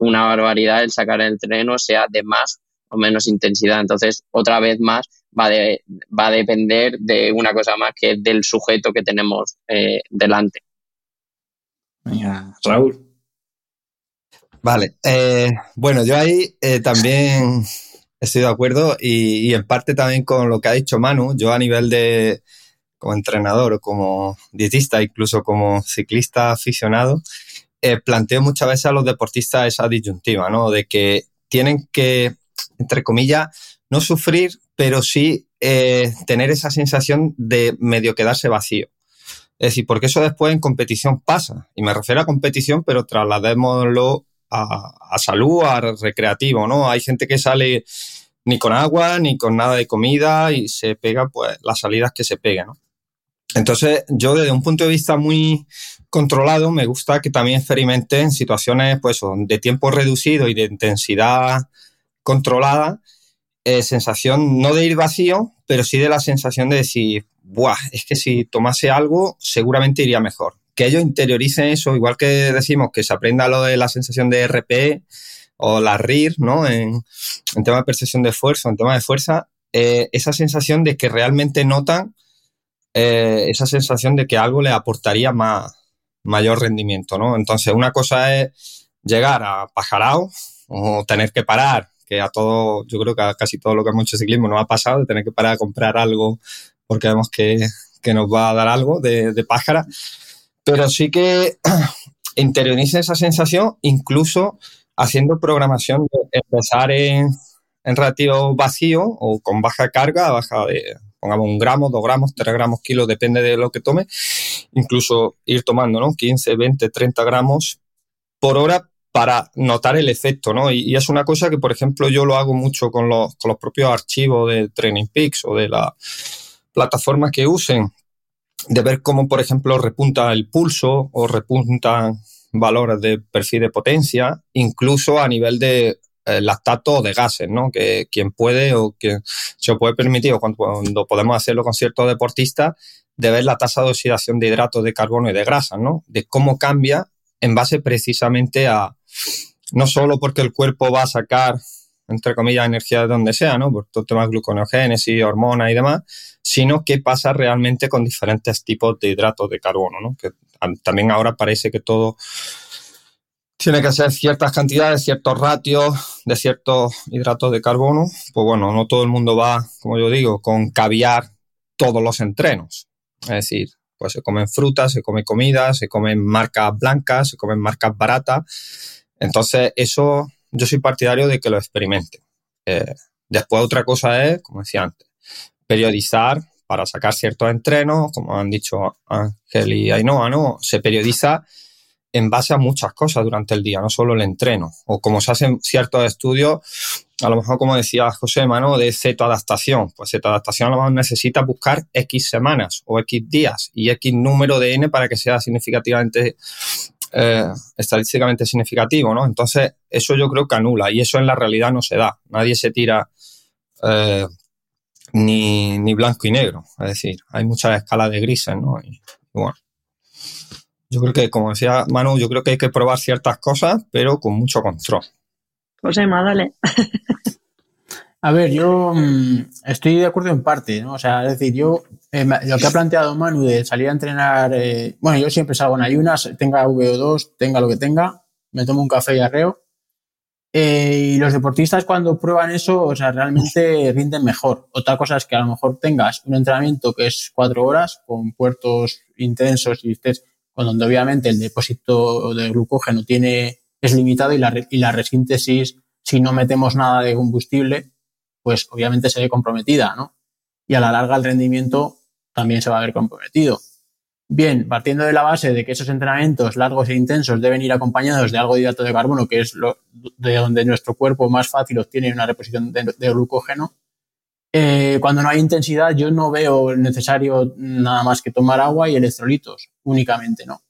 una barbaridad el sacar el entreno, sea de más o menos intensidad. Entonces, otra vez más, va, de, va a depender de una cosa más que del sujeto que tenemos eh, delante. Raúl. Vale, eh, bueno, yo ahí eh, también estoy de acuerdo y, en parte también con lo que ha dicho Manu, yo a nivel de como entrenador, como dietista, incluso como ciclista aficionado, planteo muchas veces a los deportistas esa disyuntiva, ¿no? De que tienen que entre comillas, no sufrir, pero sí eh, tener esa sensación de medio quedarse vacío. Es decir, porque eso después en competición pasa. Y me refiero a competición, pero trasladémoslo a, a salud, a recreativo, ¿no? Hay gente que sale ni con agua, ni con nada de comida y se pega, pues, las salidas que se pegan. Entonces, yo desde un punto de vista muy controlado, me gusta que también experimente en situaciones, pues, de tiempo reducido y de intensidad controlada, eh, sensación no de ir vacío, pero sí de la sensación de decir, Buah, es que si tomase algo seguramente iría mejor. Que ellos interioricen eso, igual que decimos que se aprenda lo de la sensación de RPE o la RIR, ¿no? En, tema de percepción de esfuerzo, en tema de fuerza, eh, esa sensación de que realmente notan eh, esa sensación de que algo le aportaría más, mayor rendimiento, ¿no? Entonces, una cosa es llegar a pajarao o tener que parar que a todo, yo creo que a casi todo lo que hemos hecho ciclismo nos ha pasado, de tener que parar a comprar algo porque vemos que, nos va a dar algo de, de pájara. Pero sí que (clears throat) interioriza esa sensación, incluso haciendo programación de empezar en, en relativo vacío o con baja carga, baja de, pongamos un gramo, dos gramos, tres gramos, kilos, depende de lo que tome, incluso ir tomando, ¿no? 15, 20, 30 gramos por hora para notar el efecto, ¿no? Y, es una cosa que, por ejemplo, yo lo hago mucho con los, con los propios archivos de Training Peaks o de la plataforma que usen, de ver cómo, por ejemplo, repunta el pulso o repuntan valores de perfil de potencia, incluso a nivel de eh, lactato o de gases, ¿no? Que quien puede o quien se puede permitir, o cuando, cuando, podemos hacerlo con ciertos deportistas, de ver la tasa de oxidación de hidratos de carbono y de grasa, ¿no? De cómo cambia en base precisamente a, no solo porque el cuerpo va a sacar entre comillas, energía de donde sea, ¿no? Por todo el tema de gluconeogénesis, hormonas y demás, sino qué pasa realmente con diferentes tipos de hidratos de carbono, ¿no? Que también ahora parece que todo tiene que ser ciertas cantidades, ciertos ratios de ciertos hidratos de carbono. Pues bueno, no todo el mundo va, como yo digo, con caviar todos los entrenos. Es decir, pues se comen frutas, se come comida, se comen marcas blancas, se comen marcas baratas. Entonces, eso yo soy partidario de que lo experimenten. Eh, después otra cosa es, como decía antes, periodizar para sacar ciertos entrenos, como han dicho Ángel y Ainhoa, ¿no? Se periodiza en base a muchas cosas durante el día, no solo el entreno. O como se hacen ciertos estudios, a lo mejor como decía José Mano, de cetoadaptación. Pues cetoadaptación a lo mejor necesita buscar X semanas o X días y X número de N para que sea significativamente, eh, estadísticamente significativo, ¿no? Entonces, eso yo creo que anula y eso en la realidad no se da. Nadie se tira eh, ni, ni, blanco y negro. Es decir, hay muchas escalas de grises, ¿no? y bueno. Yo creo que, como decía Manu, yo creo que hay que probar ciertas cosas, pero con mucho control. José, más dale. (laughs) A ver, yo mm, estoy de acuerdo en parte, ¿no? O sea, es decir, yo eh, lo que ha planteado Manu de salir a entrenar, eh, bueno, yo siempre salgo en ayunas, tenga VO2, tenga lo que tenga, me tomo un café y arreo. Eh, y los deportistas cuando prueban eso, o sea, realmente rinden mejor. Otra cosa es que a lo mejor tengas un entrenamiento que es cuatro horas con puertos intensos y estés donde obviamente el depósito de glucógeno tiene, es limitado y la, y la resíntesis, si no metemos nada de combustible, pues obviamente se ve comprometida, ¿no? Y a la larga el rendimiento también se va a ver comprometido. Bien, partiendo de la base de que esos entrenamientos largos e intensos deben ir acompañados de algo de hidrato de carbono, que es lo, de donde nuestro cuerpo más fácil obtiene una reposición de glucógeno, eh, cuando no hay intensidad, yo no veo necesario nada más que tomar agua y electrolitos, únicamente, ¿no?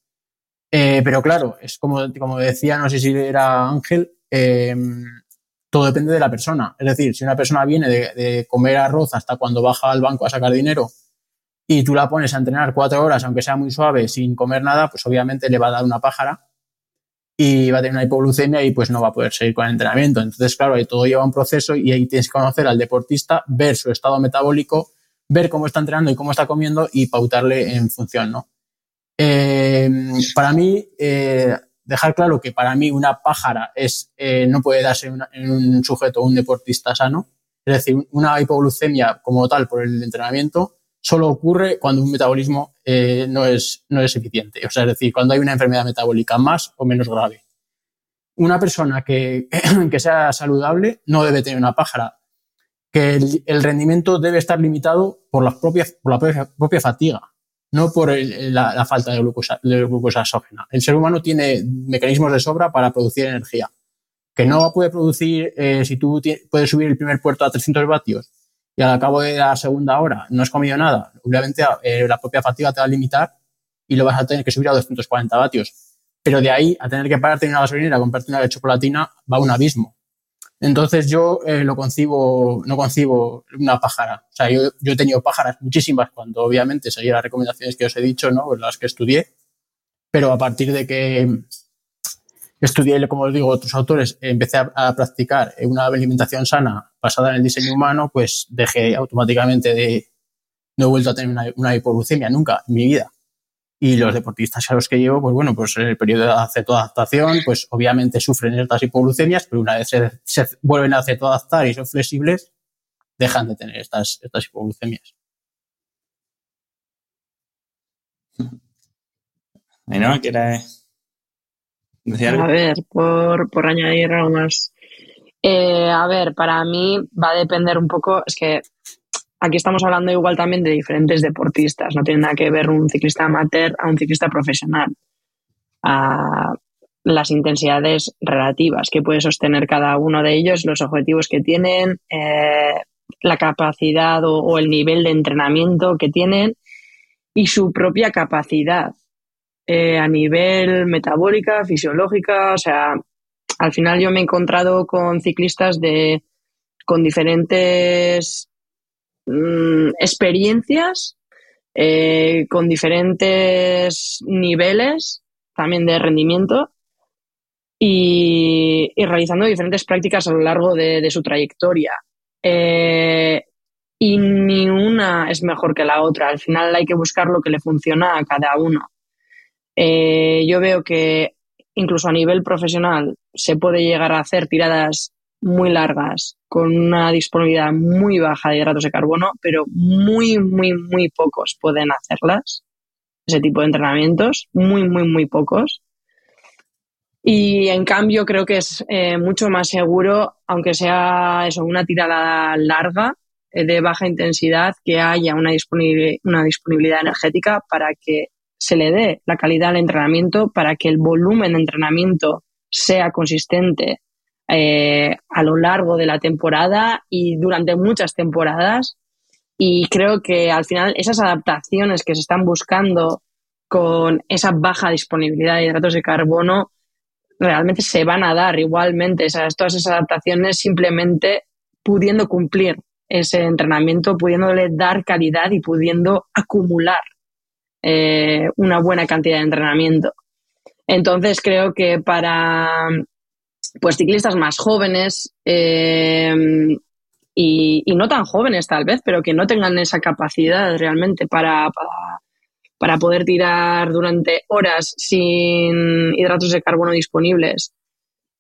Eh, pero claro, es como, como decía, no sé si era Ángel, em, todo depende de la persona. Es decir, si una persona viene de, comer arroz hasta cuando baja al banco a sacar dinero y tú la pones a entrenar cuatro horas, aunque sea muy suave, sin comer nada, pues obviamente le va a dar una pájara y va a tener una hipoglucemia y pues no va a poder seguir con el entrenamiento. Entonces, claro, ahí todo lleva un proceso y ahí tienes que conocer al deportista, ver su estado metabólico, ver cómo está entrenando y cómo está comiendo y pautarle en función, ¿no? Eh, para mí, eh, dejar claro que para mí una pájara es, eh, no puede darse en un sujeto un deportista sano. Es decir, una hipoglucemia como tal por el entrenamiento solo ocurre cuando un metabolismo eh, no, es, no es eficiente. O sea, es decir, cuando hay una enfermedad metabólica más o menos grave. Una persona que, (clears throat) que sea saludable no debe tener una pájara, que el, rendimiento debe estar limitado por, las propias, por la propia, fatiga, no por la, falta de glucosa, de glucosa exógena. El ser humano tiene mecanismos de sobra para producir energía. Que no puede producir, eh, si tú puedes subir el primer puerto a 300 vatios y al cabo de la segunda hora no has comido nada, obviamente eh, la propia fatiga te va a limitar y lo vas a tener que subir a 240 vatios. Pero de ahí a tener que pararte en una gasolinera comprarte una chocolatina va un abismo. Entonces yo eh, lo concibo, no concibo una pájara. O sea, yo, yo, he tenido pájaras muchísimas cuando obviamente seguía las recomendaciones que os he dicho, ¿no? Las que estudié. Pero a partir de que estudié, como os digo, otros autores, empecé a, practicar una alimentación sana basada en el diseño humano, pues dejé automáticamente de, no he vuelto a tener una, hipoglucemia nunca en mi vida. Y los deportistas a los que llevo, pues bueno, pues en el periodo de acetoadaptación, pues obviamente sufren estas hipoglucemias, pero una vez se, vuelven a acetoadaptar y son flexibles, dejan de tener estas, estas hipoglucemias. Bueno, que era a ver, por, por añadir algo más. Eh, a ver, para mí va a depender un poco, es que aquí estamos hablando igual también de diferentes deportistas, no tiene nada que ver un ciclista amateur a un ciclista profesional. A las intensidades relativas que puede sostener cada uno de ellos, los objetivos que tienen, eh, la capacidad o el nivel de entrenamiento que tienen y su propia capacidad eh, a nivel metabólica, fisiológica, o sea, al final yo me he encontrado con ciclistas de con diferentes mm, experiencias, eh, con diferentes niveles también de rendimiento y, realizando diferentes prácticas a lo largo de, su trayectoria. Eh, y ni una es mejor que la otra. Al final hay que buscar lo que le funciona a cada uno. Eh, yo veo que incluso a nivel profesional se puede llegar a hacer tiradas muy largas con una disponibilidad muy baja de hidratos de carbono, pero muy, muy, muy pocos pueden hacerlas, ese tipo de entrenamientos, muy, muy, muy pocos. Y en cambio creo que es eh, mucho más seguro, aunque sea eso, una tirada larga eh, de baja intensidad, que haya una, una disponibilidad energética para que se le dé la calidad al entrenamiento, para que el volumen de entrenamiento sea consistente eh, a lo largo de la temporada y durante muchas temporadas. Y creo que al final esas adaptaciones que se están buscando con esa baja disponibilidad de hidratos de carbono realmente se van a dar igualmente. Esas, todas esas adaptaciones simplemente pudiendo cumplir ese entrenamiento, pudiéndole dar calidad y pudiendo acumular eh, una buena cantidad de entrenamiento. Entonces creo que para pues ciclistas más jóvenes eh, y, no tan jóvenes tal vez, pero que no tengan esa capacidad realmente para, para, poder tirar durante horas sin hidratos de carbono disponibles.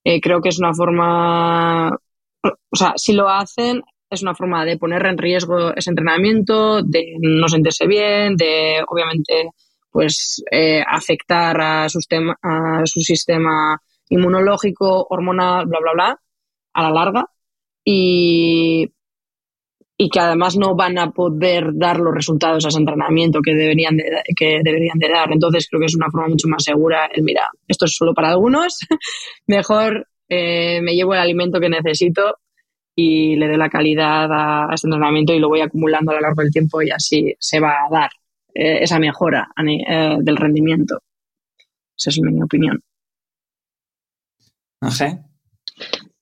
Eh, creo que es una forma, o sea, si lo hacen, es una forma de poner en riesgo ese entrenamiento, de no sentirse bien, de obviamente pues eh, afectar a su, a su sistema inmunológico, hormonal, bla, bla, bla, a la larga. Y, y que además no van a poder dar los resultados a ese entrenamiento que deberían de, que deberían de dar. Entonces creo que es una forma mucho más segura el, mira, esto es solo para algunos, (laughs) mejor eh, me llevo el alimento que necesito y le doy la calidad a, ese entrenamiento y lo voy acumulando a lo largo del tiempo y así se va a dar eh, esa mejora eh, del rendimiento. Esa es mi opinión.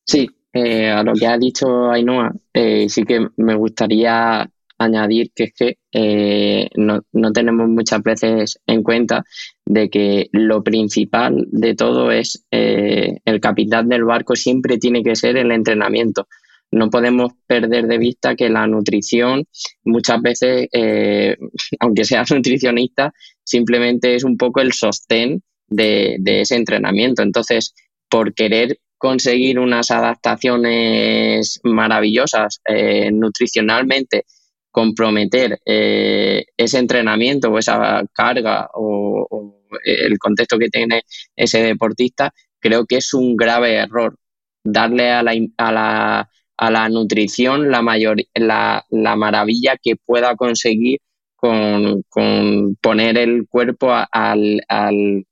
Sí, eh, a lo que ha dicho Ainhoa, eh, sí que me gustaría añadir que es que eh, no, tenemos muchas veces en cuenta de que lo principal de todo es el capital del barco siempre tiene que ser el entrenamiento. No podemos perder de vista que la nutrición muchas veces, (laughs) aunque seas (laughs) nutricionista, simplemente es un poco el sostén de, de ese entrenamiento. Entonces, por querer conseguir unas adaptaciones maravillosas eh, nutricionalmente, comprometer eh, ese entrenamiento o esa carga o, el contexto que tiene ese deportista, creo que es un grave error. Darle a la, a la, a la nutrición la, mayor, la, la maravilla que pueda conseguir con, poner el cuerpo al,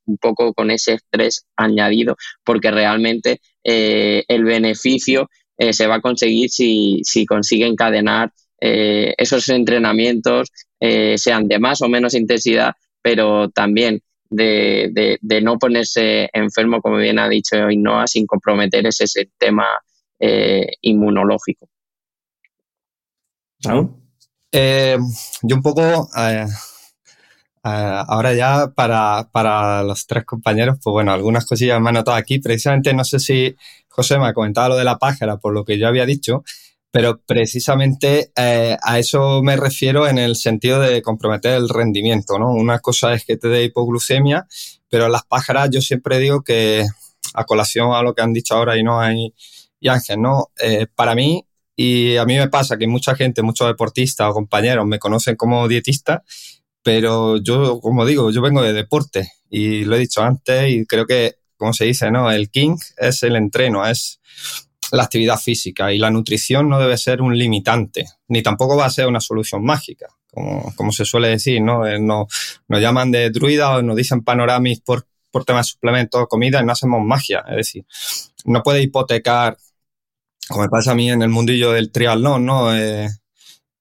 un poco con ese estrés añadido, porque realmente eh, el beneficio eh, se va a conseguir si, si consigue encadenar eh, esos entrenamientos, sean de más o menos intensidad, pero también de, no ponerse enfermo, como bien ha dicho Innoa, sin comprometer ese, ese tema inmunológico. Eh, yo un poco, eh, eh, ahora ya para, para, los tres compañeros, pues bueno, algunas cosillas me han notado aquí. Precisamente, no sé si José me ha comentado lo de la pájara, por lo que yo había dicho, pero precisamente a eso me refiero en el sentido de comprometer el rendimiento, ¿no? Una cosa es que te dé hipoglucemia, pero las pájaras yo siempre digo que, a colación a lo que han dicho ahora y no hay y Ángel, ¿no? para mí y a mí me pasa que mucha gente, muchos deportistas o compañeros me conocen como dietista, pero yo, como digo, yo vengo de deporte y lo he dicho antes y creo que, como se dice, ¿no? El king es el entreno, es la actividad física y la nutrición no debe ser un limitante, ni tampoco va a ser una solución mágica, como, como se suele decir, ¿no? Eh, nos, nos llaman de druida o nos dicen panoramis por, por temas de suplementos, comida y no hacemos magia, es decir, no puede hipotecar como me pasa a mí en el mundillo del triatlón, ¿no? Eh,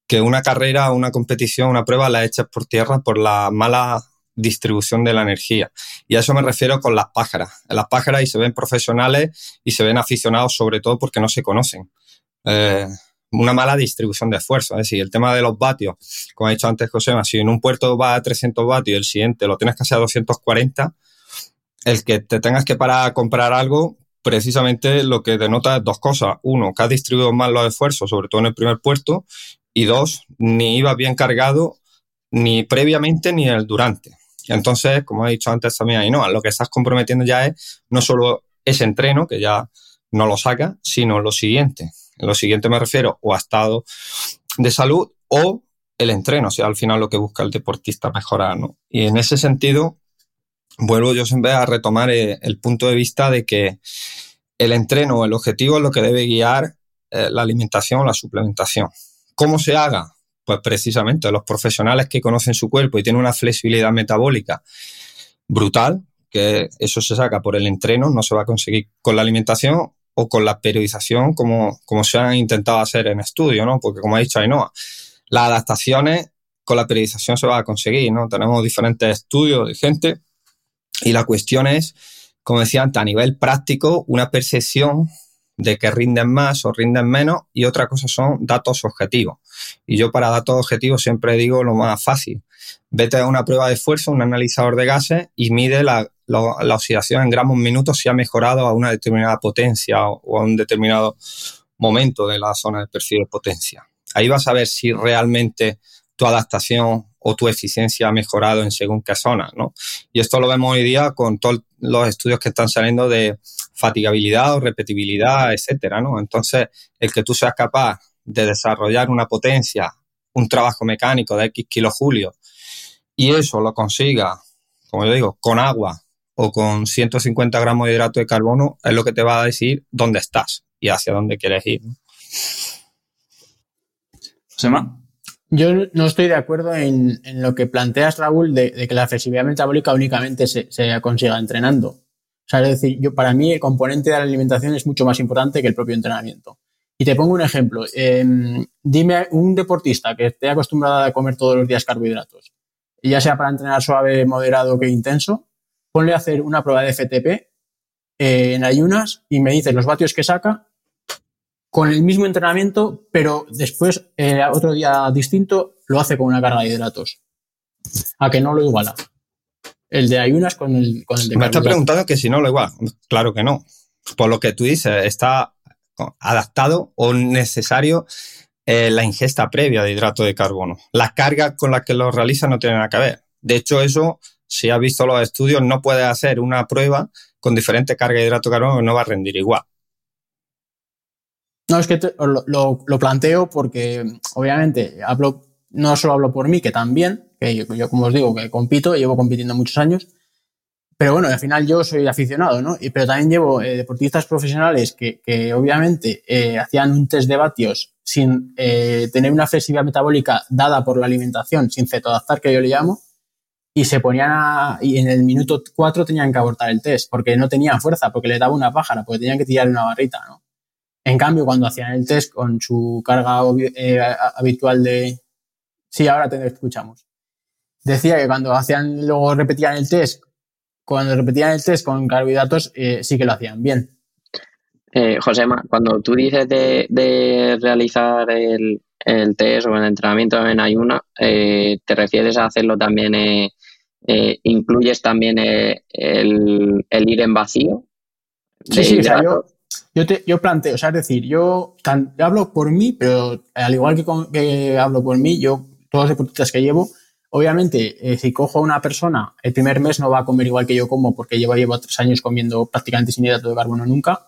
que una carrera, una competición, una prueba la echas por tierra por la mala distribución de la energía. Y a eso me refiero con las pájaras. Las pájaras y se ven profesionales y se ven aficionados sobre todo porque no se conocen. Eh, una mala distribución de esfuerzo. Es decir, el tema de los vatios, como ha dicho antes José, si en un puerto va a 300 vatios y el siguiente lo tienes que hacer a 240, el que te tengas que parar a comprar algo, precisamente lo que denota dos cosas. Uno, que has distribuido mal los esfuerzos, sobre todo en el primer puerto. Y dos, ni ibas bien cargado ni previamente ni el durante. Entonces, como he dicho antes también, no, lo que estás comprometiendo ya es no solo ese entreno, que ya no lo saca, sino lo siguiente. En lo siguiente me refiero o a estado de salud o el entreno, o sea, al final lo que busca el deportista mejorar, ¿no? Y en ese sentido, vuelvo yo siempre a retomar eh, el punto de vista de que el entreno el objetivo es lo que debe guiar eh, la alimentación o la suplementación. ¿Cómo se haga? Pues precisamente los profesionales que conocen su cuerpo y tienen una flexibilidad metabólica brutal, que eso se saca por el entreno, no se va a conseguir con la alimentación o con la periodización como, como se han intentado hacer en estudio, ¿no? Porque como ha dicho Ainhoa, las adaptaciones con la periodización se va a conseguir, ¿no? Tenemos diferentes estudios de gente y la cuestión es, como decía antes, a nivel práctico, una percepción de que rinden más o rinden menos y otra cosa son datos objetivos. Y yo para datos objetivos siempre digo lo más fácil. Vete a una prueba de esfuerzo, un analizador de gases y mide la, oxidación en gramos minutos si ha mejorado a una determinada potencia o a un determinado momento de la zona de perfil de potencia. Ahí vas a ver si realmente tu adaptación o tu eficiencia ha mejorado en según qué zona, ¿no? Y esto lo vemos hoy día con todos los estudios que están saliendo de fatigabilidad o repetibilidad, etcétera, ¿no? Entonces, el que tú seas capaz de desarrollar una potencia, un trabajo mecánico de X kilojulios y eso lo consiga, como yo digo, con agua o con 150 gramos de hidrato de carbono, es lo que te va a decir dónde estás y hacia dónde quieres ir. ¿no? Yo no estoy de acuerdo en, lo que planteas, Raúl, de, que la flexibilidad metabólica únicamente se, consiga entrenando. O sea, es decir, yo, para mí el componente de la alimentación es mucho más importante que el propio entrenamiento. Y te pongo un ejemplo. Em, dime un deportista que esté acostumbrado a comer todos los días carbohidratos, ya sea para entrenar suave, moderado que intenso, ponle a hacer una prueba de FTP eh, en ayunas y me dice los vatios que saca con el mismo entrenamiento, pero después, eh, otro día distinto, lo hace con una carga de hidratos. A que no lo iguala. El de ayunas con el, con el de Me está preguntando que si no lo iguala. Claro que no. Por lo que tú dices, está adaptado o necesario eh, la ingesta previa de hidrato de carbono. Las cargas con las que lo realiza no tienen nada que ver. De hecho, eso, si has visto los estudios, no puedes hacer una prueba con diferentes cargas de hidrato de carbono que no va a rendir igual. No, es que lo, planteo porque, obviamente, hablo, no solo hablo por mí, que también, que yo, como os digo, que compito, llevo compitiendo muchos años, pero bueno, al final yo soy aficionado, ¿no? Y, pero también llevo eh, deportistas profesionales que, obviamente eh, hacían un test de vatios sin eh, tener una flexibilidad metabólica dada por la alimentación, sin cetoadaptar, que yo le llamo, y se ponían a, y en el minuto 4 tenían que abortar el test, porque no tenían fuerza, porque le daba una pájara, porque tenían que tirar una barrita, ¿no? En cambio, cuando hacían el test con su carga eh, habitual de... Sí, ahora te escuchamos. Decía que cuando hacían, luego repetían el test, cuando repetían el test con carbohidratos, eh, sí que lo hacían bien. Eh, Josema, cuando tú dices de, realizar el, test o el entrenamiento en ayuna, eh, ¿te refieres a hacerlo también, incluyes también el, ir en vacío? Sí, sí, o sea, yo, yo, te, yo planteo, o sea, es decir, yo, hablo por mí, pero al igual que, que, hablo por mí, yo, todos los deportistas que llevo, obviamente, eh, si cojo a una persona, el primer mes no va a comer igual que yo como, porque llevo, llevo tres años comiendo prácticamente sin hidrato de carbono nunca,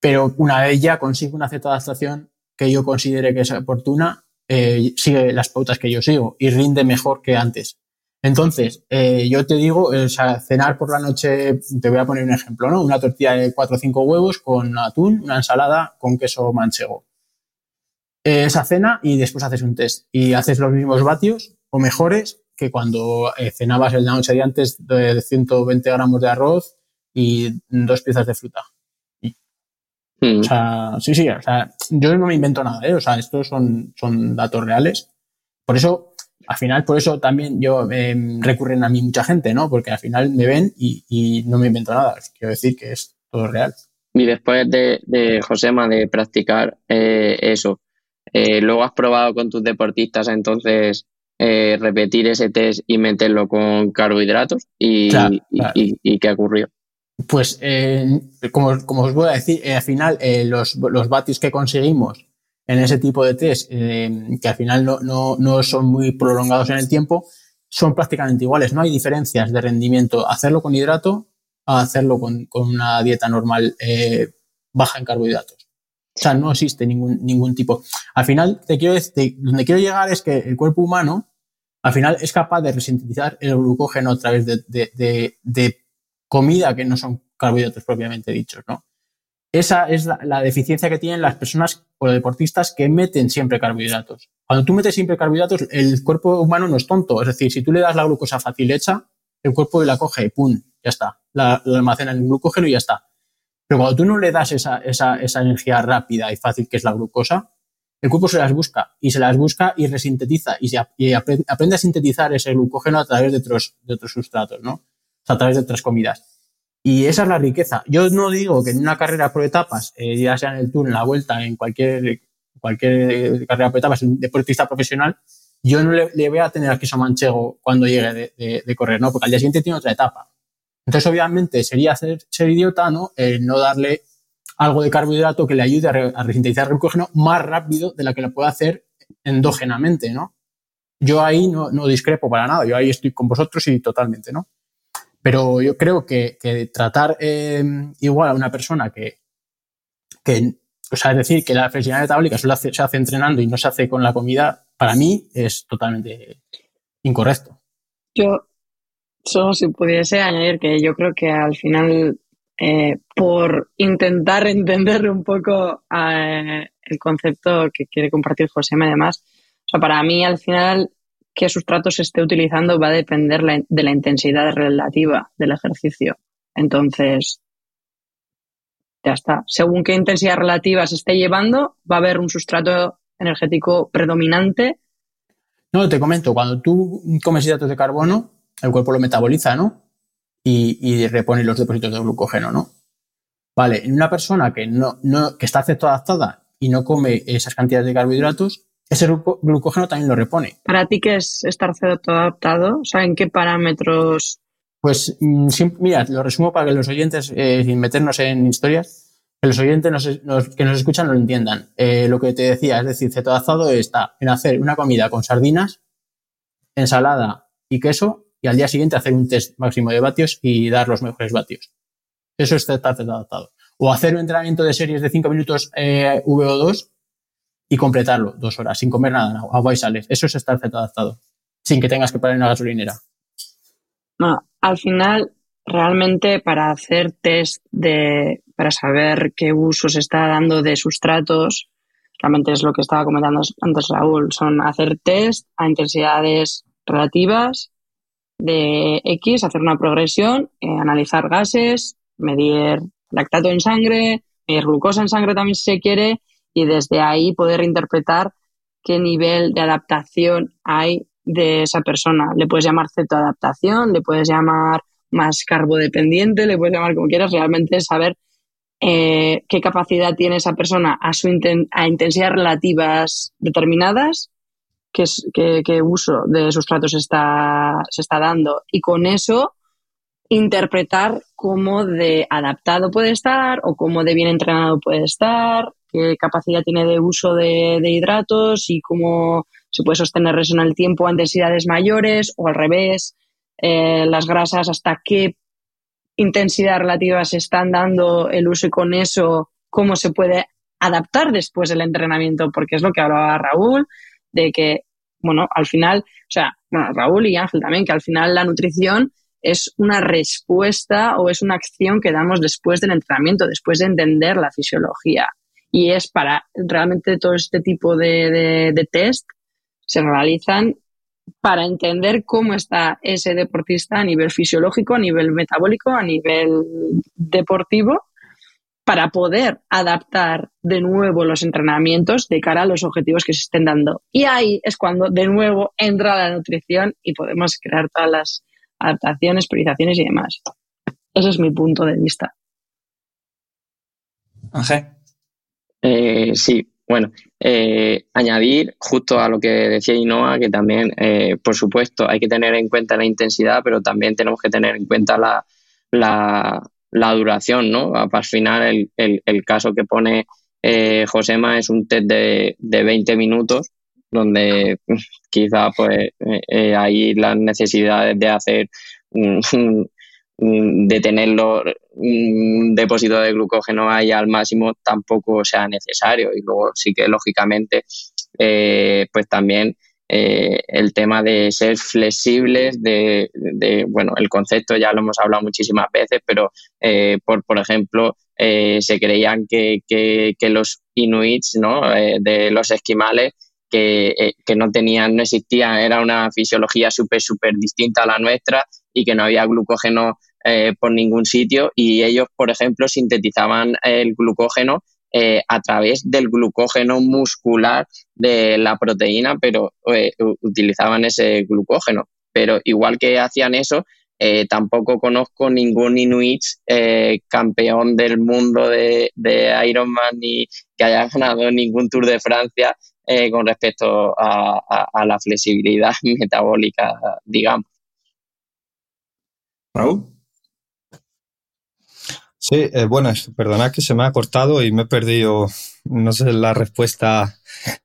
pero una vez ya consigue una cierta adaptación que yo considere que es oportuna, eh, sigue las pautas que yo sigo y rinde mejor que antes. Entonces, eh, yo te digo, o sea, cenar por la noche, te voy a poner un ejemplo, ¿no? Una tortilla de cuatro o cinco huevos con atún, una ensalada con queso manchego. Eh, esa cena y después haces un test y haces los mismos vatios o mejores que cuando eh, cenabas el noche de antes de 120 gramos de arroz y dos piezas de fruta. Mm. O sea, sí, sí, o sea, yo no me invento nada, ¿eh? O sea, estos son, son datos reales. Por eso al final, por eso también yo eh, recurren a mí mucha gente, ¿no? Porque al final me ven y, no me invento nada. Quiero decir que es todo real. Y después de, de Josema, de practicar eh, eso, eh, luego has probado con tus deportistas entonces eh, repetir ese test y meterlo con carbohidratos y, y, qué ocurrió. Pues como, como, os voy a decir, al final los, los vatios que conseguimos en ese tipo de test, que al final no, son muy prolongados en el tiempo, son prácticamente iguales. No hay diferencias de rendimiento hacerlo con hidrato a hacerlo con, una dieta normal eh, baja en carbohidratos. O sea, no existe ningún, ningún tipo. Al final, te quiero decir, donde quiero llegar es que el cuerpo humano, al final, es capaz de resintetizar el glucógeno a través de, de, comida que no son carbohidratos propiamente dichos, ¿no? Esa es la, deficiencia que tienen las personas o los deportistas que meten siempre carbohidratos. Cuando tú metes siempre carbohidratos, el cuerpo humano no es tonto. Es decir, si tú le das la glucosa fácil hecha, el cuerpo la coge y ¡pum! Ya está. La, almacena en glucógeno y ya está. Pero cuando tú no le das esa, esa, esa, energía rápida y fácil que es la glucosa, el cuerpo se las busca y se las busca y resintetiza y, se, aprende a sintetizar ese glucógeno a través de otros, de otros sustratos, ¿no? O sea, a través de otras comidas. Y esa es la riqueza. Yo no digo que en una carrera por etapas, eh, ya sea en el tour, en la vuelta, en cualquier, cualquier carrera por etapas, un deportista profesional, yo no le, voy a tener a queso manchego cuando llegue de, de, correr, ¿no? Porque al día siguiente tiene otra etapa. Entonces, obviamente, sería ser, idiota, ¿no? no darle algo de carbohidrato que le ayude a, resintetizar el glucógeno más rápido de la que lo puede hacer endógenamente, ¿no? Yo ahí no, no discrepo para nada, yo ahí estoy con vosotros y totalmente, ¿no? Pero yo creo que, tratar eh, igual a una persona que, que, o sea, es decir, que la flexibilidad metabólica solo se hace entrenando y no se hace con la comida, para mí es totalmente incorrecto. Yo solo si pudiese añadir que yo creo que al final, eh, por intentar (laughs) entender un poco eh, el concepto que quiere compartir José, además, o sea, para mí al final qué sustrato se esté utilizando va a depender de la intensidad relativa del ejercicio. Entonces, ya está. Según qué intensidad relativa se esté llevando, va a haber un sustrato energético predominante. No, te comento, cuando tú comes hidratos de carbono, el cuerpo lo metaboliza, ¿no? Y, repone los depósitos de glucógeno, ¿no? Vale, en una persona que, no, que está adaptada y no come esas cantidades de carbohidratos, ese glucógeno también lo repone. ¿Para ti qué es estar adaptado? O sea, ¿en qué parámetros? Pues mm, mira, lo resumo para que los oyentes, eh, sin meternos en historias, que los oyentes que nos escuchan lo entiendan. Eh, lo que te decía, es decir, cetadaptado está en hacer una comida con sardinas, ensalada y queso y al día siguiente hacer un test máximo de vatios y dar los mejores vatios. Eso es estar adaptado. O hacer un entrenamiento de series de 5 minutos eh, VO2 y completarlo dos horas sin comer nada, agua y sales. Eso es estar adaptado, sin que tengas que parar en una gasolinera. No, al final, realmente para hacer test de, para saber qué uso se está dando de sustratos, realmente es lo que estaba comentando antes Raúl, son hacer test a intensidades relativas de X, hacer una progresión, eh, analizar gases, medir lactato en sangre, medir glucosa en sangre también si se quiere, y desde ahí poder interpretar qué nivel de adaptación hay de esa persona. Le puedes llamar cetoadaptación, le puedes llamar más carbodependiente, le puedes llamar como quieras, realmente saber eh, qué capacidad tiene esa persona a, su a intensidades relativas determinadas, qué, qué, uso de sustratos está, se está dando y con eso interpretar cómo de adaptado puede estar o cómo de bien entrenado puede estar qué capacidad tiene de uso de, hidratos y cómo se puede sostener eso en el tiempo a intensidades mayores o al revés, eh, las grasas, hasta qué intensidad relativa se están dando el uso y con eso cómo se puede adaptar después del entrenamiento, porque es lo que hablaba Raúl, de que, bueno, al final, o sea, bueno, Raúl y Ángel también, que al final la nutrición es una respuesta o es una acción que damos después del entrenamiento, después de entender la fisiología y es para realmente todo este tipo de, de, test se realizan para entender cómo está ese deportista a nivel fisiológico, a nivel metabólico, a nivel deportivo, para poder adaptar de nuevo los entrenamientos de cara a los objetivos que se estén dando. Y ahí es cuando de nuevo entra la nutrición y podemos crear todas las adaptaciones, priorizaciones y demás. Ese es mi punto de vista. Eh, sí, bueno, eh, añadir justo a lo que decía Inoa, que también, eh, por supuesto, hay que tener en cuenta la intensidad, pero también tenemos que tener en cuenta la, la, duración, ¿no? Al final, el, el, caso que pone eh, Josema es un test de, de 20 minutos, donde (laughs) quizá pues eh, hay las necesidades de hacer un, (laughs) de depósito de glucógeno ahí al máximo tampoco sea necesario. Y luego sí que lógicamente eh, pues también eh, el tema de ser flexibles de, bueno el concepto ya lo hemos hablado muchísimas veces pero eh, por por ejemplo se creían que, que, que, los inuits no de los esquimales que, que, no tenían, no existían, era una fisiología súper, súper distinta a la nuestra y que no había glucógeno eh, por ningún sitio y ellos, por ejemplo, sintetizaban el glucógeno eh, a través del glucógeno muscular de la proteína, pero eh, utilizaban ese glucógeno. Pero igual que hacían eso, tampoco conozco ningún Inuit campeón del mundo de, de, Ironman ni que haya ganado ningún Tour de Francia con respecto a, la flexibilidad (laughs) metabólica, digamos. Raúl. Sí, eh, bueno, perdonad que se me ha cortado y me he perdido, no sé, la respuesta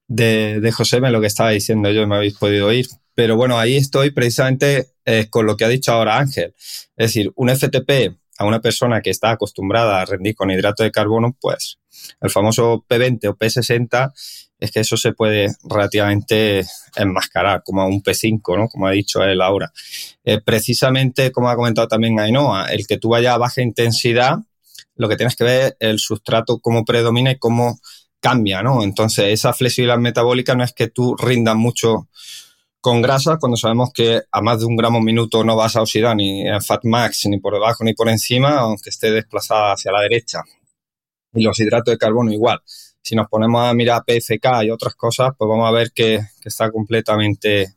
de, de José en lo que estaba diciendo yo, me habéis podido oír. Pero bueno, ahí estoy precisamente eh, con lo que ha dicho ahora Ángel. Es decir, un FTP a una persona que está acostumbrada a rendir con hidrato de carbono, pues el famoso P20 o P60 es que eso se puede relativamente enmascarar, como a un P5, ¿no? Como ha dicho él ahora. Eh, precisamente, como ha comentado también Ainhoa, el que tú vayas a baja intensidad, lo que tienes que ver es el sustrato cómo predomina y cómo cambia, ¿no? Entonces, esa flexibilidad metabólica no es que tú rindas mucho con grasa, cuando sabemos que a más de un gramo minuto no vas a oxidar ni en fat max, ni por debajo ni por encima, aunque esté desplazada hacia la derecha. Y los hidratos de carbono igual si nos ponemos a mirar PFK y otras cosas, pues vamos a ver que, está completamente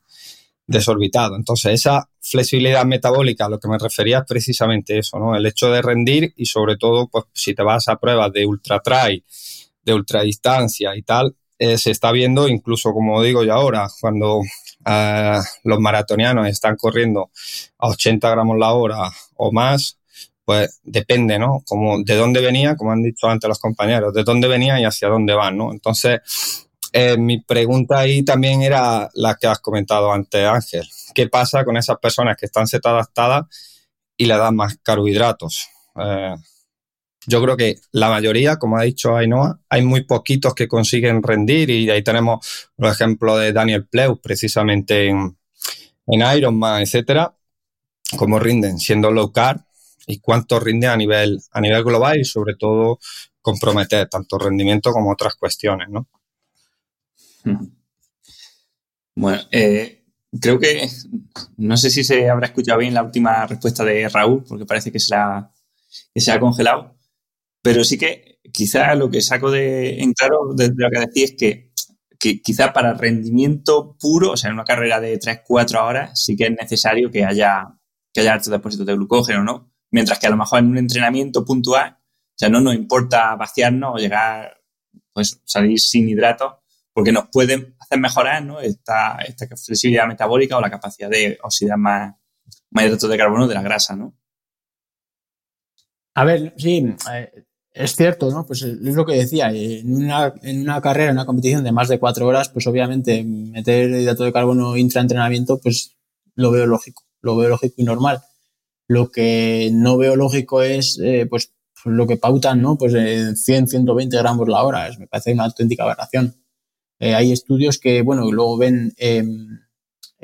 desorbitado. Entonces, esa flexibilidad metabólica, a lo que me refería es precisamente eso, ¿no? El hecho de rendir y sobre todo, pues si te vas a pruebas de ultra trail, de ultradistancia y tal, eh, se está viendo incluso, como digo yo ahora, cuando eh, los maratonianos están corriendo a 80 gramos la hora o más, pues depende, ¿no? Como de dónde venía, como han dicho antes los compañeros, de dónde venía y hacia dónde van, ¿no? Entonces, eh, mi pregunta ahí también era la que has comentado antes, Ángel. ¿Qué pasa con esas personas que están set adaptadas y le dan más carbohidratos? Eh, yo creo que la mayoría, como ha dicho Ainhoa, hay muy poquitos que consiguen rendir y ahí tenemos los ejemplos de Daniel Pleus, precisamente en, en Ironman, etcétera, cómo rinden siendo low carb y cuánto rinde a nivel, a nivel global y sobre todo comprometer tanto rendimiento como otras cuestiones, ¿no? Bueno, eh, creo que no sé si se habrá escuchado bien la última respuesta de Raúl, porque parece que se, la, que se ha congelado, pero sí que quizá lo que saco de en claro de, lo que decís es que, que quizá para rendimiento puro, o sea, en una carrera de 3-4 horas, sí que es necesario que haya, que haya altos depósitos de glucógeno, ¿no? Mientras que a lo mejor en un entrenamiento puntual, o sea, no nos importa vaciarnos o llegar, pues salir sin hidratos, porque nos pueden hacer mejorar ¿no? esta, esta flexibilidad metabólica o la capacidad de oxidar más, más hidratos de carbono de la grasa, ¿no? A ver, sí, eh, es cierto, ¿no? Pues es lo que decía, en una, en una carrera, en una competición de más de cuatro horas, pues obviamente meter hidrato de carbono intraentrenamiento, pues lo veo lógico, lo veo lógico y normal. Lo que no veo lógico es, eh, pues, lo que pautan, ¿no? Pues 100, 120 gramos la hora. me parece una auténtica aberración. Eh, hay estudios que, bueno, luego ven em,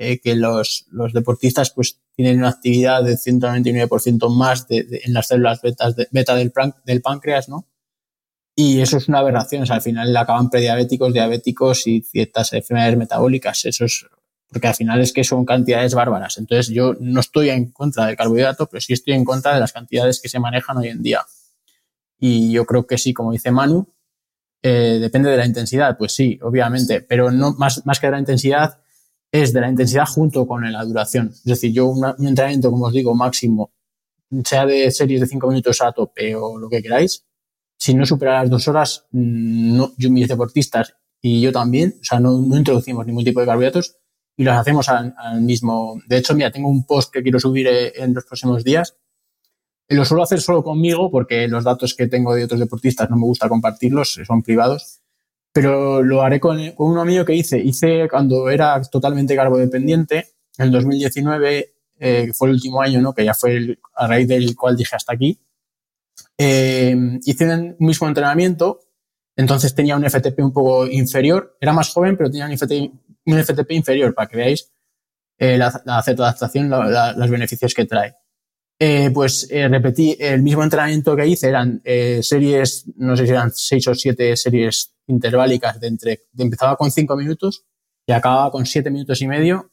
eh, que los, los, deportistas, pues, tienen una actividad de 199% más en las células betas beta del, del páncreas, ¿no? Y eso es una aberración. O al final acaban prediabéticos, diabéticos y ciertas enfermedades metabólicas. Eso es porque al final es que son cantidades bárbaras. Entonces yo no estoy en contra del carbohidrato, pero sí estoy en contra de las cantidades que se manejan hoy en día. Y yo creo que sí, como dice Manu, eh, depende de la intensidad, pues sí, obviamente, pero no más, más que de la intensidad, es de la intensidad junto con la duración. Es decir, yo un, entrenamiento, como os digo, máximo, sea de series de 5 minutos a tope o lo que queráis, si no supera las dos horas, mm, no, yo, mis deportistas y yo también, o sea, no, no introducimos ningún tipo de carbohidratos y los hacemos al, mismo. De hecho, mira, tengo un post que quiero subir eh, en los próximos días. Lo suelo hacer solo conmigo porque los datos que tengo de otros deportistas no me gusta compartirlos, son privados. Pero lo haré con, con un amigo que hice. Hice cuando era totalmente carbodependiente. En el 2019 eh, fue el último año, ¿no? Que ya fue el, a raíz del cual dije hasta aquí. Eh, hice un mismo entrenamiento, entonces tenía un FTP un poco inferior. Era más joven, pero tenía un FTP, un FTP inferior para que veáis eh, la, la adaptación, los beneficios que trae. Eh, pues eh, repetí el mismo entrenamiento que hice, eran eh, series, no sé si eran seis o siete series interválicas de entre, empezaba con cinco minutos y acababa con siete minutos y medio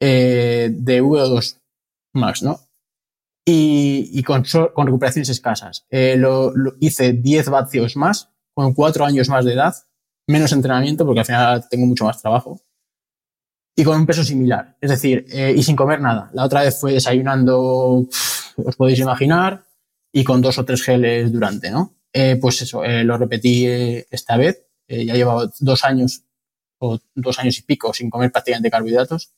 de VO2 max, ¿no? Y, y con, con, recuperaciones escasas. Lo, lo, hice 10 vatios más, con cuatro años más de edad, menos entrenamiento, porque al final tengo mucho más trabajo, y con un peso similar. Es decir, eh, y sin comer nada. La otra vez fue desayunando, os podéis imaginar, y con dos o tres geles durante, ¿no? Eh, pues eso, eh, lo repetí eh, esta vez. Eh, ya llevaba dos años o dos años y pico sin comer prácticamente carbohidratos.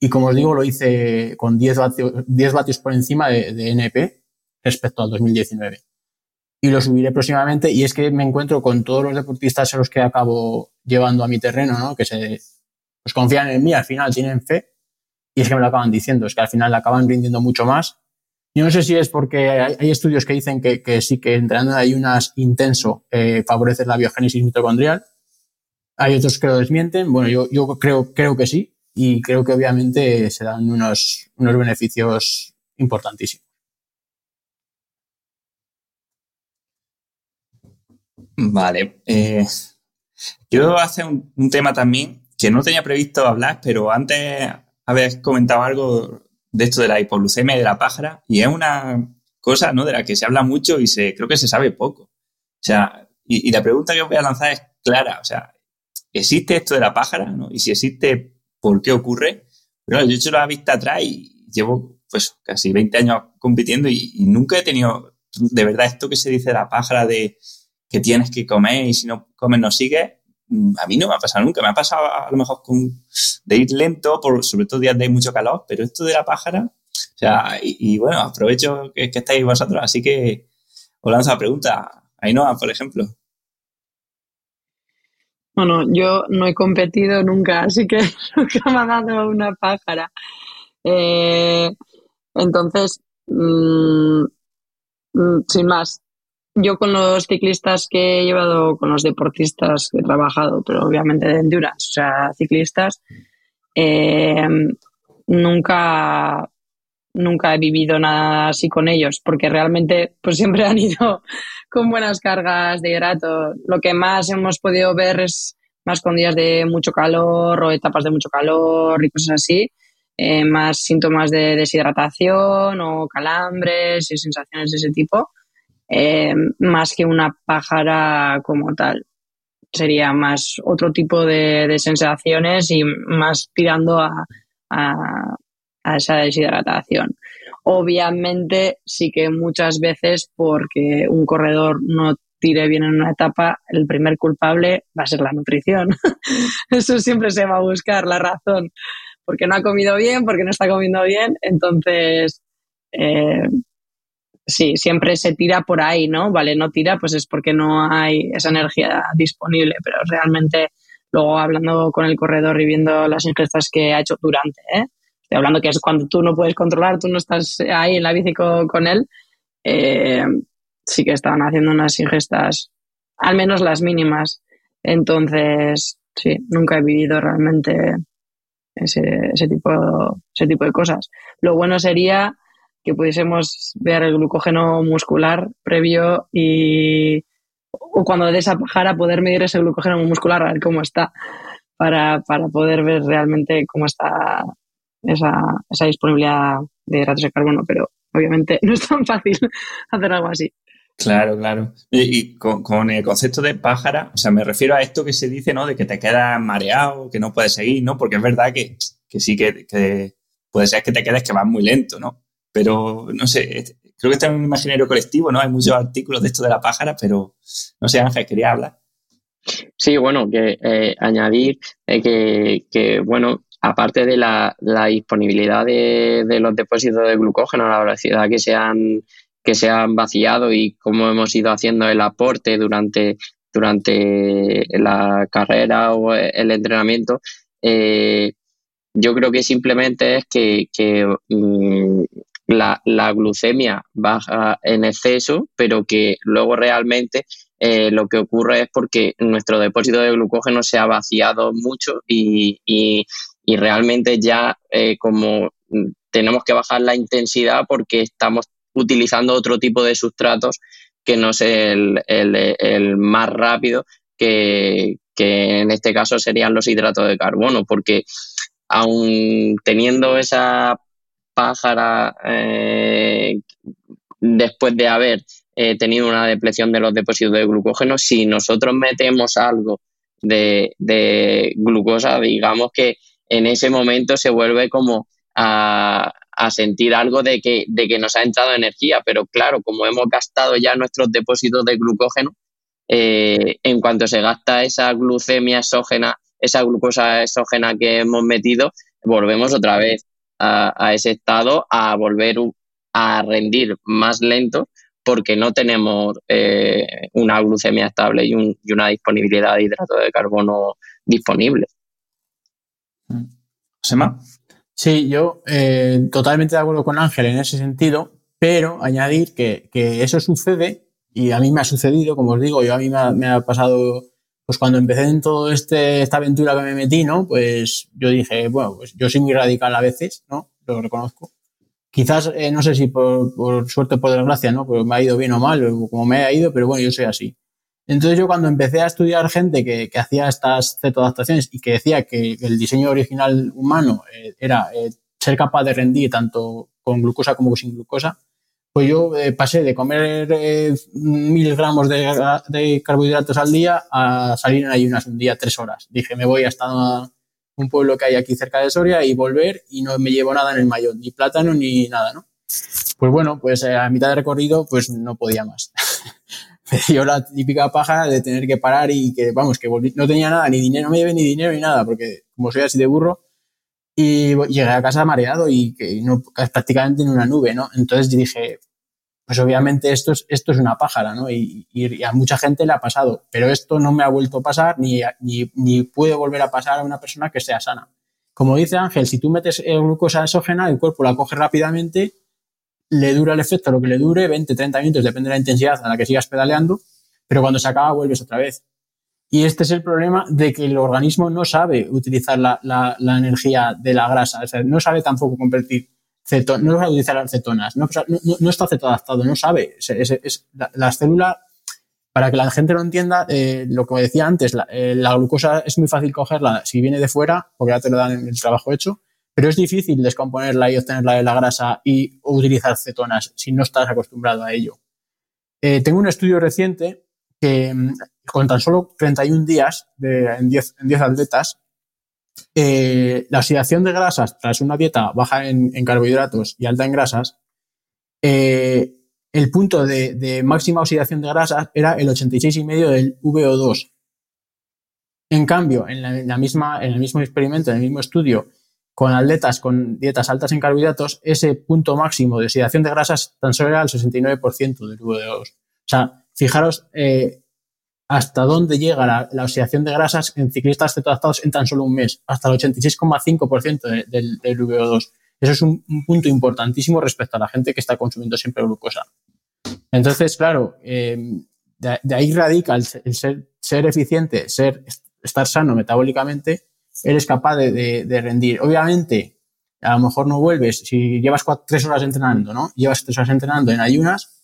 Y como os digo, lo hice con 10 vatios, 10 vatios por encima de, de NP respecto al 2019 y lo subiré próximamente. Y es que me encuentro con todos los deportistas a los que acabo llevando a mi terreno, ¿no? Que se pues confían en mí, al final tienen fe. Y es que me lo acaban diciendo, es que al final acaban rindiendo mucho más. Yo no sé si es porque hay, estudios que dicen que, sí que entrenando en ayunas intenso eh, favorece la biogénesis mitocondrial. Hay otros que lo desmienten. Bueno, yo, yo creo, creo que sí. Y creo que obviamente se dan unos, unos beneficios importantísimos. Vale. Eh, quiero hacer un, un, tema también que no tenía previsto hablar, pero antes habéis comentado algo de esto de la hipoglucemia y de la pájara, y es una cosa ¿no? de la que se habla mucho y se, creo que se sabe poco. O sea, y, la pregunta que os voy a lanzar es clara. O sea, ¿existe esto de la pájara? ¿no? Y si existe, ¿por qué ocurre? Pero yo he hecho la vista atrás y llevo pues casi 20 años compitiendo y, y nunca he tenido de verdad esto que se dice de la pájara de que tienes que comer y si no comes no sigues, a mí no me ha pasado nunca. Me ha pasado a lo mejor con, de ir lento, por, sobre todo días de mucho calor, pero esto de la pájara, o sea, y, bueno, aprovecho que, que, estáis vosotros, así que os lanzo la pregunta. Ainhoa, por ejemplo. Bueno, yo no he competido nunca, así que (laughs) nunca me ha dado una pájara. Eh, entonces, mmm, sin más, yo con los ciclistas que he llevado, con los deportistas que he trabajado, pero obviamente de endurance, o sea, ciclistas, eh, nunca, nunca he vivido nada así con ellos, porque realmente pues siempre han ido (laughs) con buenas cargas de hidrato. Lo que más hemos podido ver es más con días de mucho calor o etapas de mucho calor y cosas así. Eh, más síntomas de deshidratación o calambres y sensaciones de ese tipo eh, más que una pájara como tal. Sería más otro tipo de, de sensaciones y más tirando a, a, a, esa deshidratación. Obviamente sí que muchas veces porque un corredor no tire bien en una etapa, el primer culpable va a ser la nutrición. (laughs) Eso siempre se va a buscar la razón. Porque no ha comido bien, porque no está comiendo bien. Entonces, eh, sí, siempre se tira por ahí, ¿no? Vale, no tira, pues es porque no hay esa energía disponible, pero realmente luego hablando con el corredor y viendo las ingestas que ha hecho durante, ¿eh? Estoy hablando que es cuando tú no puedes controlar, tú no estás ahí en la bici con, con él, eh, sí que estaban haciendo unas ingestas, al menos las mínimas. Entonces, sí, nunca he vivido realmente ese, ese, tipo, ese tipo de cosas. Lo bueno sería que pudiésemos ver el glucógeno muscular previo y o cuando de esa pajara poder medir ese glucógeno muscular a ver cómo está para, para poder ver realmente cómo está esa, esa disponibilidad de hidratos de carbono, pero obviamente (laughs) no es tan fácil hacer algo así. Claro, claro. Y, y con, con, el concepto de pájara, o sea, me refiero a esto que se dice, ¿no? De que te quedas mareado, que no puedes seguir, ¿no? Porque es verdad que, que sí que, que puede ser que te quedes que vas muy lento, ¿no? Pero, no sé, creo que está en un imaginario colectivo, ¿no? Hay muchos artículos de esto de la pájara, pero no sé, Ángel, quería hablar. Sí, bueno, que eh, añadir eh, que, bueno, aparte de la, disponibilidad de, los depósitos de glucógeno, la velocidad que se han que se han vaciado y cómo hemos ido haciendo el aporte durante, durante la carrera o el entrenamiento, eh, yo creo que simplemente es que, mm, la, la, glucemia baja en exceso, pero que luego realmente eh, lo que ocurre es porque nuestro depósito de glucógeno se ha vaciado mucho y, realmente ya eh, como tenemos que bajar la intensidad porque estamos utilizando otro tipo de sustratos que no es el, el, más rápido que, que en este caso serían los hidratos de carbono, porque aún teniendo esa pájara eh, después de haber eh, tenido una depresión de los depósitos de glucógeno, si nosotros metemos algo de, glucosa, digamos que en ese momento se vuelve como a, sentir algo de que, de que nos ha entrado energía, pero claro, como hemos gastado ya nuestros depósitos de glucógeno, eh, en cuanto se gasta esa glucemia exógena, esa glucosa exógena que hemos metido, volvemos otra vez a, ese estado, a volver a rendir más lento porque no tenemos eh, una glucemia estable y, una disponibilidad de hidrato de carbono disponible. ¿Sema? Sí, yo eh, totalmente de acuerdo con Ángel en ese sentido, pero añadir que, eso sucede y a mí me ha sucedido, como os digo, yo a mí me ha, pasado, pues cuando empecé en toda este, esta aventura que me metí, ¿no? Pues yo dije, bueno, pues yo soy muy radical a veces, ¿no? Lo reconozco quizás, eh, no sé si por, suerte o por desgracia, ¿no? Pues me ha ido bien o mal, como me ha ido, pero bueno, yo soy así. Entonces yo cuando empecé a estudiar gente que, hacía estas cetoadaptaciones y que decía que el diseño original humano eh, era eh, ser capaz de rendir tanto con glucosa como sin glucosa, pues yo pasé de comer mil gramos de, carbohidratos al día a salir en ayunas un día tres horas. Dije, me voy hasta un pueblo que hay aquí cerca de Soria y volver y no me llevo nada en el mayor, ni plátano ni nada, ¿no? Pues bueno, pues eh, a mitad de recorrido pues no podía más. (laughs) me dio la típica paja de tener que parar y que, vamos, que no tenía nada, ni dinero, no me llevé ni dinero ni nada, porque como soy así de burro, y llegué a casa mareado y que no, prácticamente en una nube, ¿no? Entonces dije, pues obviamente esto es, esto es una pájara, ¿no? Y, a mucha gente le ha pasado, pero esto no me ha vuelto a pasar ni, ni, puede volver a pasar a una persona que sea sana. Como dice Ángel, si tú metes glucosa exógena, el cuerpo la coge rápidamente, le dura el efecto lo que le dure, 20, 30 minutos, depende de la intensidad a la que sigas pedaleando, pero cuando se acaba vuelves otra vez. Y este es el problema de que el organismo no sabe utilizar la, la energía de la grasa, o sea, no sabe tampoco convertir no sabe utilizar las cetonas, no, no, está cetoadaptado, no sabe. Es, la, célula, para que la gente lo entienda, eh, lo que decía antes, eh, la, glucosa es muy fácil cogerla si viene de fuera, porque ya te lo dan el trabajo hecho, pero es difícil descomponerla y obtenerla de la grasa y utilizar cetonas si no estás acostumbrado a ello. Eh, tengo un estudio reciente que mm, con tan solo 31 días de, en, 10, en 10 atletas eh, la oxidación de grasas tras una dieta baja en, carbohidratos y alta en grasas, eh, el punto de, máxima oxidación de grasas era el 86,5 del VO2. En cambio, en, la, misma, en el mismo experimento, en el mismo estudio, con atletas con dietas altas en carbohidratos, ese punto máximo de oxidación de grasas tan solo era el 69% del VO2. O sea, fijaros eh, hasta dónde llega la, oxidación de grasas en ciclistas cetoadaptados en tan solo un mes, hasta el 86,5% del, VO2. Eso es un, punto importantísimo respecto a la gente que está consumiendo siempre glucosa. Entonces, claro, em, de, ahí radica el, ser, eficiente, ser, estar sano metabólicamente, eres capaz de, rendir. Obviamente, a lo mejor no vuelves, si llevas tres horas entrenando, ¿no? Llevas tres horas entrenando en ayunas,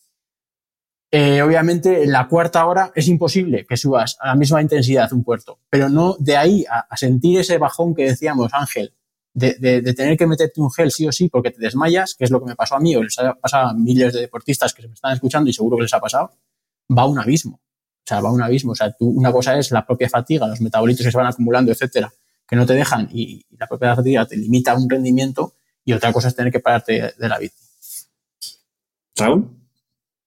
eh, obviamente, en la cuarta hora es imposible que subas a la misma intensidad un puerto, pero no de ahí a, sentir ese bajón que decíamos, Ángel, de, tener que meterte un gel sí o sí porque te desmayas, que es lo que me pasó a mí o les ha pasado a miles de deportistas que se me están escuchando y seguro que les ha pasado, va a un abismo. O sea, va a un abismo. O sea, tú, una cosa es la propia fatiga, los metabolitos que se van acumulando, etcétera, que no te dejan y, la propia fatiga te limita un rendimiento y otra cosa es tener que pararte de la bici. Raúl.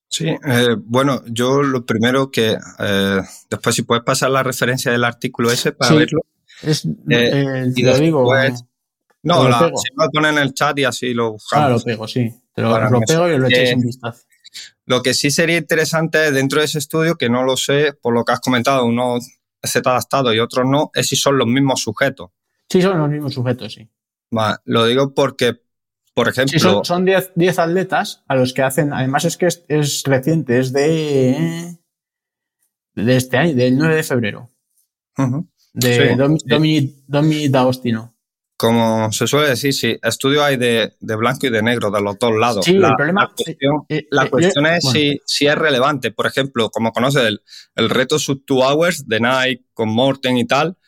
Sí, eh, bueno, yo lo primero que, eh, después si puedes pasar la referencia del artículo ese para verlo. Es, eh, y lo digo. No, la, si lo pones en el chat y así lo buscamos. Ah, lo pego, sí. Te lo, pego y lo echáis un vistazo. Lo que sí sería interesante dentro de ese estudio, que no lo sé, por lo que has comentado, uno Z adaptado y otros no, es si son los mismos sujetos. Sí, son los mismos sujetos, sí. lo digo porque, por ejemplo... son 10 atletas a los que hacen, además es que es, reciente, es de, de este año, del 9 de febrero. De Domi, D'Agostino. Como se suele decir, sí, estudio hay de, blanco y de negro, de los dos lados. Sí, la, el problema, la cuestión, eh, es si, si, es relevante. Por ejemplo, como conoces el, el reto Sub 2 Hours de Nike con Morten y tal,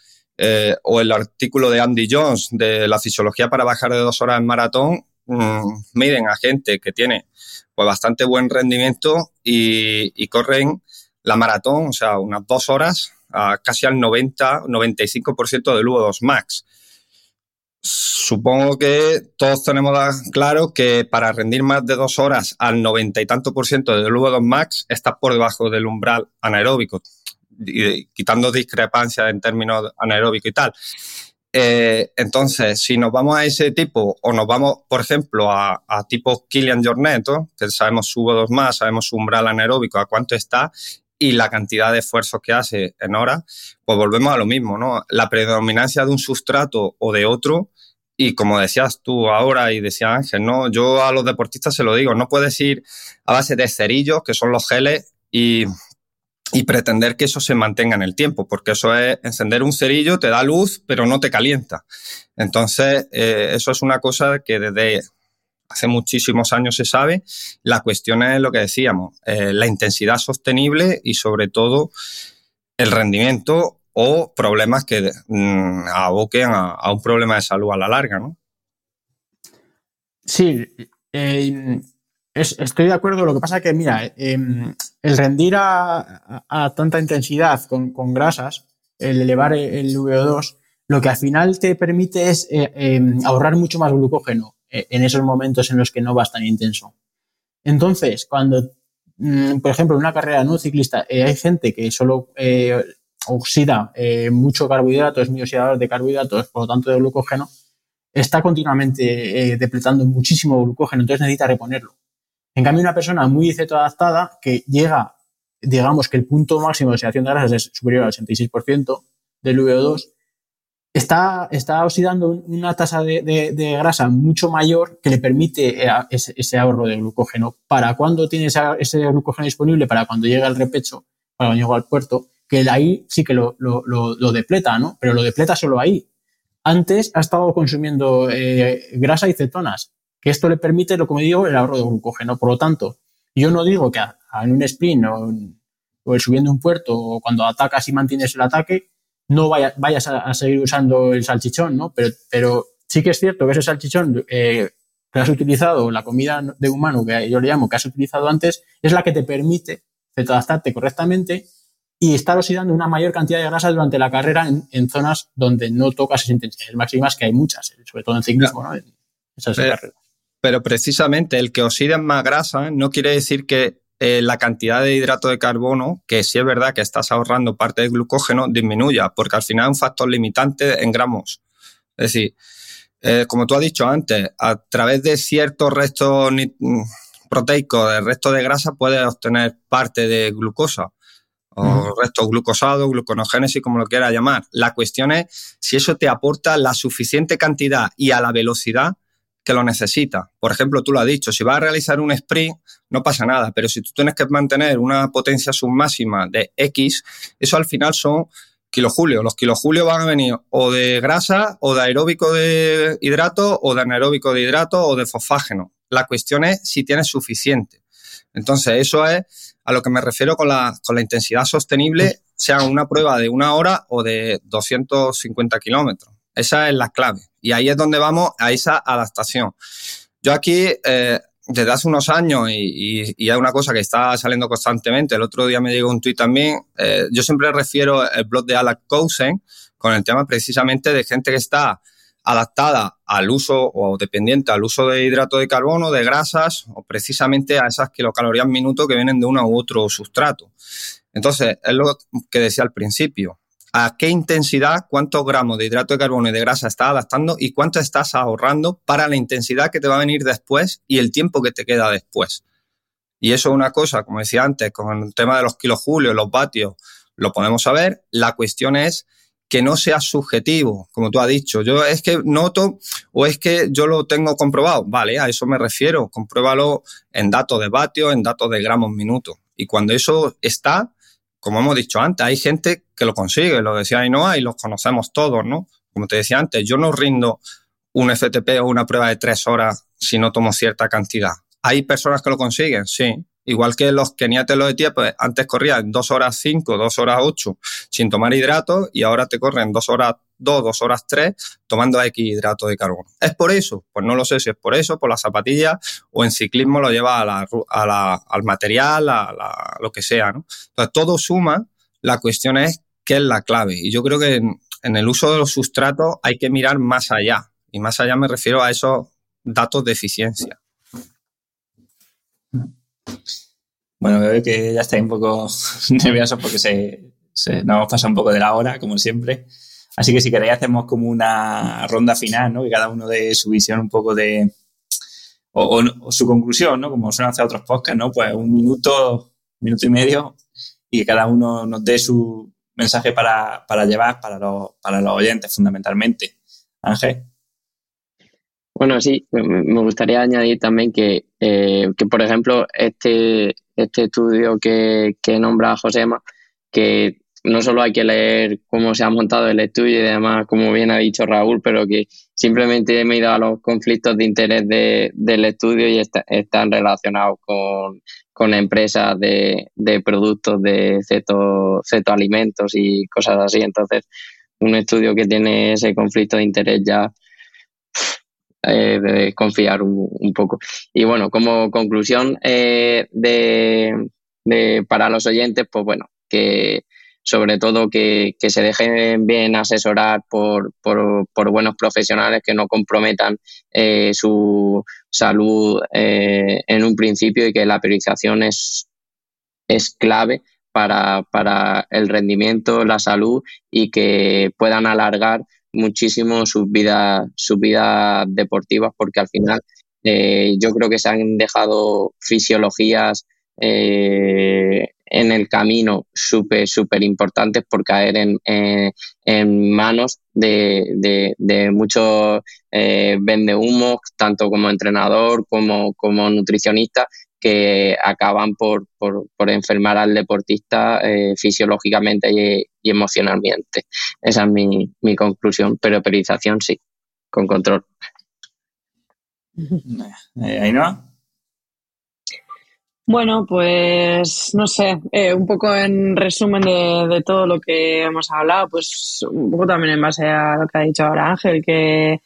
eh, o el artículo de Andy Jones de la fisiología para bajar de dos horas en maratón, mm, miden a gente que tiene pues bastante buen rendimiento y, corren la maratón, o sea, unas dos horas, a casi al 90-95% del U2 max supongo que todos tenemos claro que para rendir más de dos horas al noventa y tanto por ciento del V2 Max está por debajo del umbral anaeróbico, quitando discrepancias en términos anaeróbicos y tal. Eh, entonces, si nos vamos a ese tipo o nos vamos, por ejemplo, a, tipo Killian Jornet, que sabemos su V2 más, sabemos su umbral anaeróbico, a cuánto está, y la cantidad de esfuerzos que hace en hora, pues volvemos a lo mismo, ¿no? La predominancia de un sustrato o de otro, y como decías tú ahora y decía Ángel, ¿no? Yo a los deportistas se lo digo, no puedes ir a base de cerillos, que son los geles, y, y pretender que eso se mantenga en el tiempo, porque eso es encender un cerillo, te da luz, pero no te calienta. Entonces, eh, eso es una cosa que desde hace muchísimos años se sabe. La cuestión es lo que decíamos, eh, la intensidad sostenible y sobre todo el rendimiento o problemas que mm, aboquen a, un problema de salud a la larga, ¿no? Sí, eh, estoy de acuerdo. Lo que pasa es que, mira, em, el rendir a, tanta intensidad con, grasas, el elevar el VO2, lo que al final te permite es eh, em, ahorrar mucho más glucógeno eh, en esos momentos en los que no vas tan intenso. Entonces, cuando, mm, por ejemplo, en una carrera no ciclista eh, hay gente que solo oxida mucho carbohidrato, es muy oxidador de carbohidratos, por lo tanto de glucógeno, está continuamente depletando muchísimo glucógeno, entonces necesita reponerlo. En cambio, una persona muy cetoadaptada que llega, digamos que el punto máximo de oxidación de grasas es superior al 66% del VO2, está, está oxidando una tasa de, grasa mucho mayor que le permite eh, ese, ahorro de glucógeno. Para cuando tiene ese glucógeno disponible, para cuando llega al repecho, para cuando llega al puerto, que ahí sí que lo, depleta, ¿no? Pero lo depleta solo ahí. Antes ha estado consumiendo eh, grasa y cetonas, que esto le permite, lo como digo, el ahorro de glucógeno. Por lo tanto, yo no digo que en un sprint o, o subiendo un puerto o cuando atacas y mantienes el ataque, no vayas a, seguir usando el salchichón, ¿no? Pero, pero sí que es cierto que ese salchichón eh, que has utilizado, la comida de humano que yo le llamo, que has utilizado antes, es la que te permite adaptarte correctamente y estar oxidando una mayor cantidad de grasa durante la carrera en, zonas donde no tocas esas intensidades máximas, que hay muchas, sobre todo en ciclismo, ¿no? pero, precisamente el que oxiden más grasa no quiere decir que eh, la cantidad de hidrato de carbono, que sí es verdad que estás ahorrando parte del glucógeno, disminuya, porque al final es un factor limitante en gramos. Es decir, eh, como tú has dicho antes, a través de ciertos restos mm, proteicos, de resto de grasa, puedes obtener parte de glucosa o restos glucosados, gluconogénesis, como lo quieras llamar. La cuestión es si eso te aporta la suficiente cantidad y a la velocidad que lo necesita. Por ejemplo, tú lo has dicho, si vas a realizar un sprint, no pasa nada, pero si tú tienes que mantener una potencia submáxima de X, eso al final son kilojulios. Los kilojulios van a venir o de grasa, o de aeróbico de hidrato, o de anaeróbico de hidrato, o de fosfágeno. La cuestión es si tienes suficiente. Entonces, eso es a lo que me refiero con la, con la intensidad sostenible, sea una prueba de una hora o de 250 kilómetros. Esa es la clave. Y ahí es donde vamos a esa adaptación. Yo aquí, eh, desde hace unos años, y, es una cosa que está saliendo constantemente, el otro día me llegó un tuit también, eh, yo siempre refiero el blog de Alex Cousen con el tema precisamente de gente que está adaptada al uso o dependiente al uso de hidrato de carbono, de grasas o precisamente a esas kilocalorías minuto que vienen de uno u otro sustrato. Entonces, es lo que decía al principio. ¿A qué intensidad, cuántos gramos de hidrato de carbono y de grasa estás adaptando y cuánto estás ahorrando para la intensidad que te va a venir después y el tiempo que te queda después? Y eso es una cosa, como decía antes, con el tema de los kilojulios, los vatios, lo podemos saber. La cuestión es que no sea subjetivo, como tú has dicho. Yo es que noto o es que yo lo tengo comprobado. Vale, a eso me refiero. Compruébalo en datos de vatios, en datos de gramos minutos. Y cuando eso está, como hemos dicho antes, hay gente que lo consigue, lo decía Ainhoa, y los conocemos todos, ¿no? Como te decía antes, yo no rindo un FTP o una prueba de tres horas si no tomo cierta cantidad. ¿Hay personas que lo consiguen? Sí. Igual que los keniates los de pues antes corrían dos horas cinco, dos horas ocho sin tomar hidratos y ahora te corren dos horas dos, dos horas tres tomando X hidrato de carbono. ¿Es por eso? Pues no lo sé si es por eso, por las zapatillas o en ciclismo lo lleva al material, a lo que sea, ¿no? Entonces todo suma, la cuestión es qué es la clave. Y yo creo que en, en el uso de los sustratos hay que mirar más allá. Y más allá me refiero a esos datos de eficiencia. Bueno, veo que ya estáis un poco (laughs) nerviosos porque se, nos pasa un poco de la hora, como siempre. Así que si queréis hacemos como una ronda final, ¿no? Que cada uno dé su visión un poco de... O, su conclusión, ¿no? Como suelen hacer otros podcasts, ¿no? Pues un minuto, minuto y medio y que cada uno nos dé su mensaje para, para llevar para los, para los oyentes, fundamentalmente. Ángel. Bueno, sí, me gustaría añadir también que, eh, que por ejemplo, este, este estudio que, que nombra Josema, que no solo hay que leer cómo se ha montado el estudio y demás, como bien ha dicho Raúl, pero que simplemente he ido a los conflictos de interés de, del estudio y están relacionados con, con empresas de, de productos de ceto, cetoalimentos y cosas así. Entonces, un estudio que tiene ese conflicto de interés ya eh, de confiar un, poco. Y bueno, como conclusión eh, de, para los oyentes, pues bueno, que sobre todo que, se dejen bien asesorar por, por, buenos profesionales que no comprometan eh, su salud en un principio y que la priorización es, es clave para, para el rendimiento, la salud y que puedan alargar muchísimo sus vidas, sus vidas deportivas porque al final eh, yo creo que se han dejado fisiologías eh, en el camino súper, súper importantes por caer en, en, manos de, de, muchos eh, vendehumos, tanto como entrenador como, como nutricionista, que acaban por, por, enfermar al deportista eh, fisiológicamente y, emocionalmente. Esa es mi, mi conclusión, pero periodización sí, con control. ¿Ahí no? Bueno, pues no sé, eh, un poco en resumen de, todo lo que hemos hablado, pues un poco también en base a lo que ha dicho ahora Ángel, que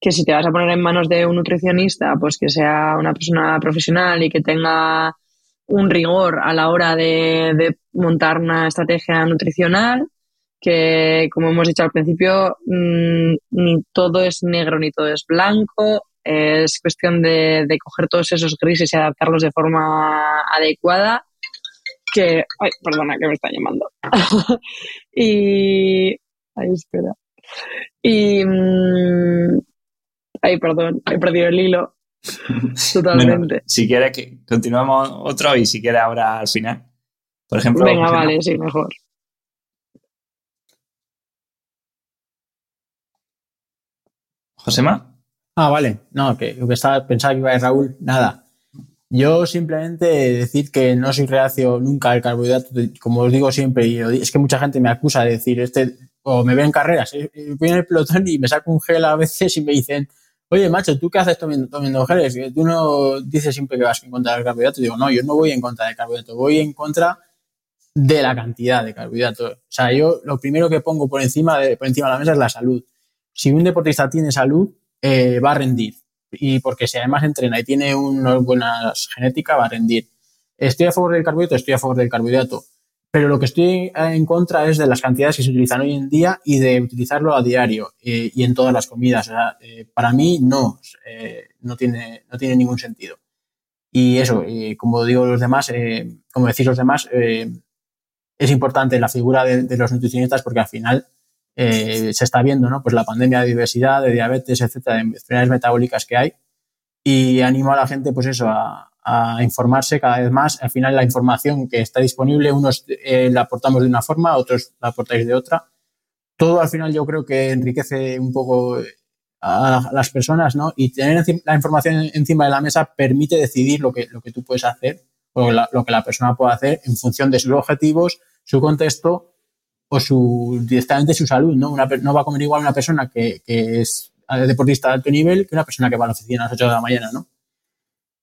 que si te vas a poner en manos de un nutricionista, pues que sea una persona profesional y que tenga un rigor a la hora de, montar una estrategia nutricional, que como hemos dicho al principio, mm, ni todo es negro ni todo es blanco, es cuestión de, de coger todos esos grises y adaptarlos de forma adecuada. Que, ay, perdona, que me están llamando. (laughs) y, ay, espera. Y, mm, Ay, perdón, he perdido el hilo. (laughs) Totalmente. si quieres que continuamos otro y si quieres ahora al final. Por ejemplo. Venga, vale, sí, mejor. ¿Josema? Ah, vale. No, que que estaba pensaba que iba a ir Raúl, nada. Yo simplemente decir que no soy reacio nunca al carbohidrato, como os digo siempre, y es que mucha gente me acusa de decir, este, o me ven carreras, eh, voy en el pelotón y me saco un gel a veces y me dicen, oye, macho, ¿tú qué haces tomando, geles? Tú no dices siempre que vas en contra del carbohidrato. Digo, no, yo no voy en contra del carbohidrato, voy en contra de la cantidad de carbohidrato. O sea, yo lo primero que pongo por encima de, por encima de la mesa es la salud. Si un deportista tiene salud, eh, va a rendir. Y porque si además entrena y tiene una buena genética, va a rendir. ¿Estoy a favor del carbohidrato? Estoy a favor del carbohidrato. pero lo que estoy en contra es de las cantidades que se utilizan hoy en día y de utilizarlo a diario eh, y en todas las comidas. Eh, para mí no, eh, no, tiene, no tiene ningún sentido. Y eso, como digo los demás, como decís los demás, es importante la figura de, los nutricionistas porque al final se está viendo ¿no? pues la pandemia de diversidad, de diabetes, etcétera, de enfermedades metabólicas que hay. Y animo a la gente, pues eso, a, informarse cada vez más. Al final la información que está disponible, unos eh, la aportamos de una forma, otros la aportáis de otra. Todo al final yo creo que enriquece un poco a las personas, ¿no? Y tener la información encima de la mesa permite decidir lo que, lo que tú puedes hacer o lo que la persona puede hacer en función de sus objetivos, su contexto o su, directamente su salud, ¿no? Una, no va a comer igual una persona que, que es deportista de alto nivel que una persona que va a la oficina a las 8 de la mañana, ¿no?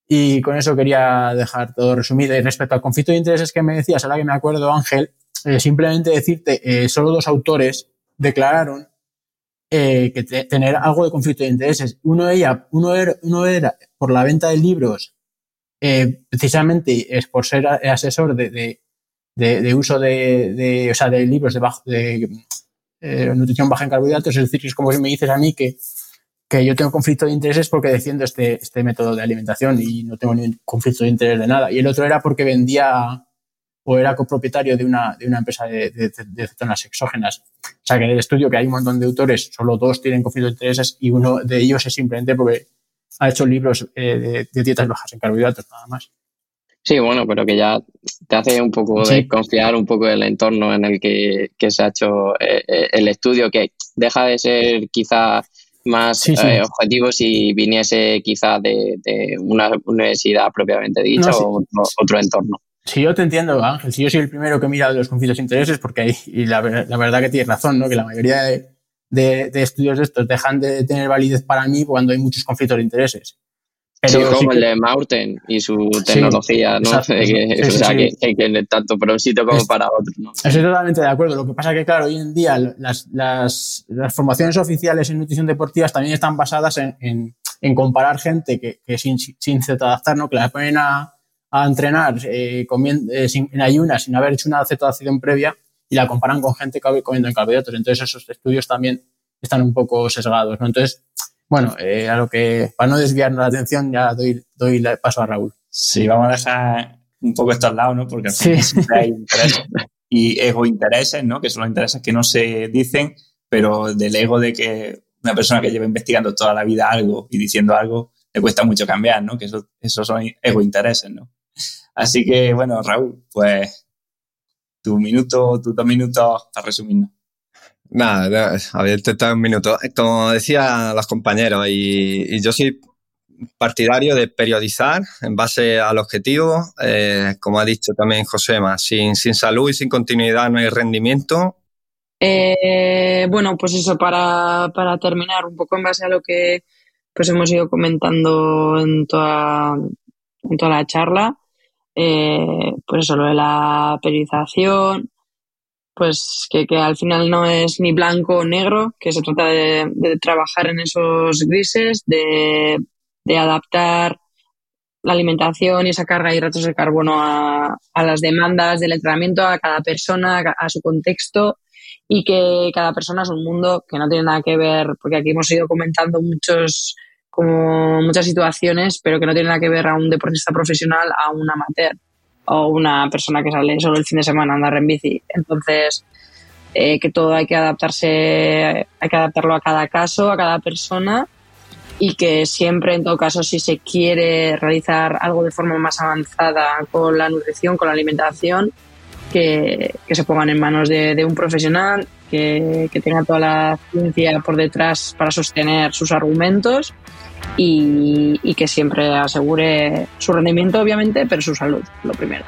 Y con eso quería dejar todo resumido. Y respecto al conflicto de intereses que me decías, ahora que me acuerdo, Ángel, eh, simplemente decirte, eh, solo dos autores declararon eh, que tener algo de conflicto de intereses. Uno, ella, uno, era, uno era por la venta de libros, precisamente es por ser asesor de, de, de, uso de, de, o sea, de libros de, bajo, de nutrición baja en carbohidratos. Es decir, es como si me dices a mí que que yo tengo conflicto de intereses porque defiendo este, este método de alimentación y no tengo ningún conflicto de interés de nada. Y el otro era porque vendía o era copropietario de una, de una empresa de, de, de cetonas exógenas. O sea, que en el estudio que hay un montón de autores, solo dos tienen conflicto de intereses y uno de ellos es simplemente porque ha hecho libros eh, de, dietas bajas en carbohidratos, nada más. Sí, bueno, pero que ya te hace un poco de confiar un poco del entorno en el que, que se ha hecho eh, eh, el estudio, que deja de ser quizá más eh, objetivos si viniese quizá de, una universidad propiamente dicha o otro, entorno. Sí, yo te entiendo, Ángel. Si yo soy el primero que mira los conflictos de intereses, porque hay, y la, verdad que tienes razón, ¿no? Que la mayoría de, de, estudios de estos dejan de tener validez para mí cuando hay muchos conflictos de intereses. Pero sí, como el de Maurten y su tecnología, ¿no? o sea, (laughs) que, que, tanto para un sitio como para otro, ¿no? Estoy totalmente de acuerdo. Lo que pasa es que, claro, hoy en día las, las, las formaciones oficiales en nutrición deportiva también están basadas en, en, en comparar gente que, que sin, sin cetadaptar, ¿no? Que la ponen a, a entrenar eh, comiendo, eh, sin, en ayunas sin haber hecho una cetadaptación previa y la comparan con gente que comiendo en carbohidratos. Entonces esos estudios también están un poco sesgados, ¿no? Entonces, bueno, eh, a lo que, para no desviarnos la atención, ya doy, doy el paso a Raúl. Sí, vamos a dejar un poco esto al lado, ¿no? Porque al final siempre hay intereses y ego intereses, ¿no? Que son los intereses que no se dicen, pero del ego de que una persona que lleva investigando toda la vida algo y diciendo algo, le cuesta mucho cambiar, ¿no? Que eso, esos son ego intereses, ¿no? Así que, bueno, Raúl, pues tu minuto, tus dos minutos para resumirnos. Nada, había intentado un minuto. Como decía los compañeros, y, yo soy partidario de periodizar en base al objetivo. Eh, como ha dicho también Josema, sin, sin salud y sin continuidad no hay rendimiento. Eh, bueno, pues eso, para, para, terminar, un poco en base a lo que pues hemos ido comentando en toda, en toda la charla, eh, pues eso, lo de la periodización, pues que, que, al final no es ni blanco o negro, que se trata de, de trabajar en esos grises, de, de, adaptar la alimentación y esa carga de hidratos de carbono a, a, las demandas del entrenamiento, a cada persona, a, su contexto y que cada persona es un mundo que no tiene nada que ver, porque aquí hemos ido comentando muchos como muchas situaciones, pero que no tiene nada que ver a un deportista profesional a un amateur o una persona que sale solo el fin de semana a andar en bici. Entonces, eh, que todo hay que adaptarse, hay que adaptarlo a cada caso, a cada persona y que siempre, en todo caso, si se quiere realizar algo de forma más avanzada con la nutrición, con la alimentación, que, que se pongan en manos de, de un profesional, que, que tenga toda la ciencia por detrás para sostener sus argumentos y, y que siempre asegure su rendimiento, obviamente, pero su salud, lo primero.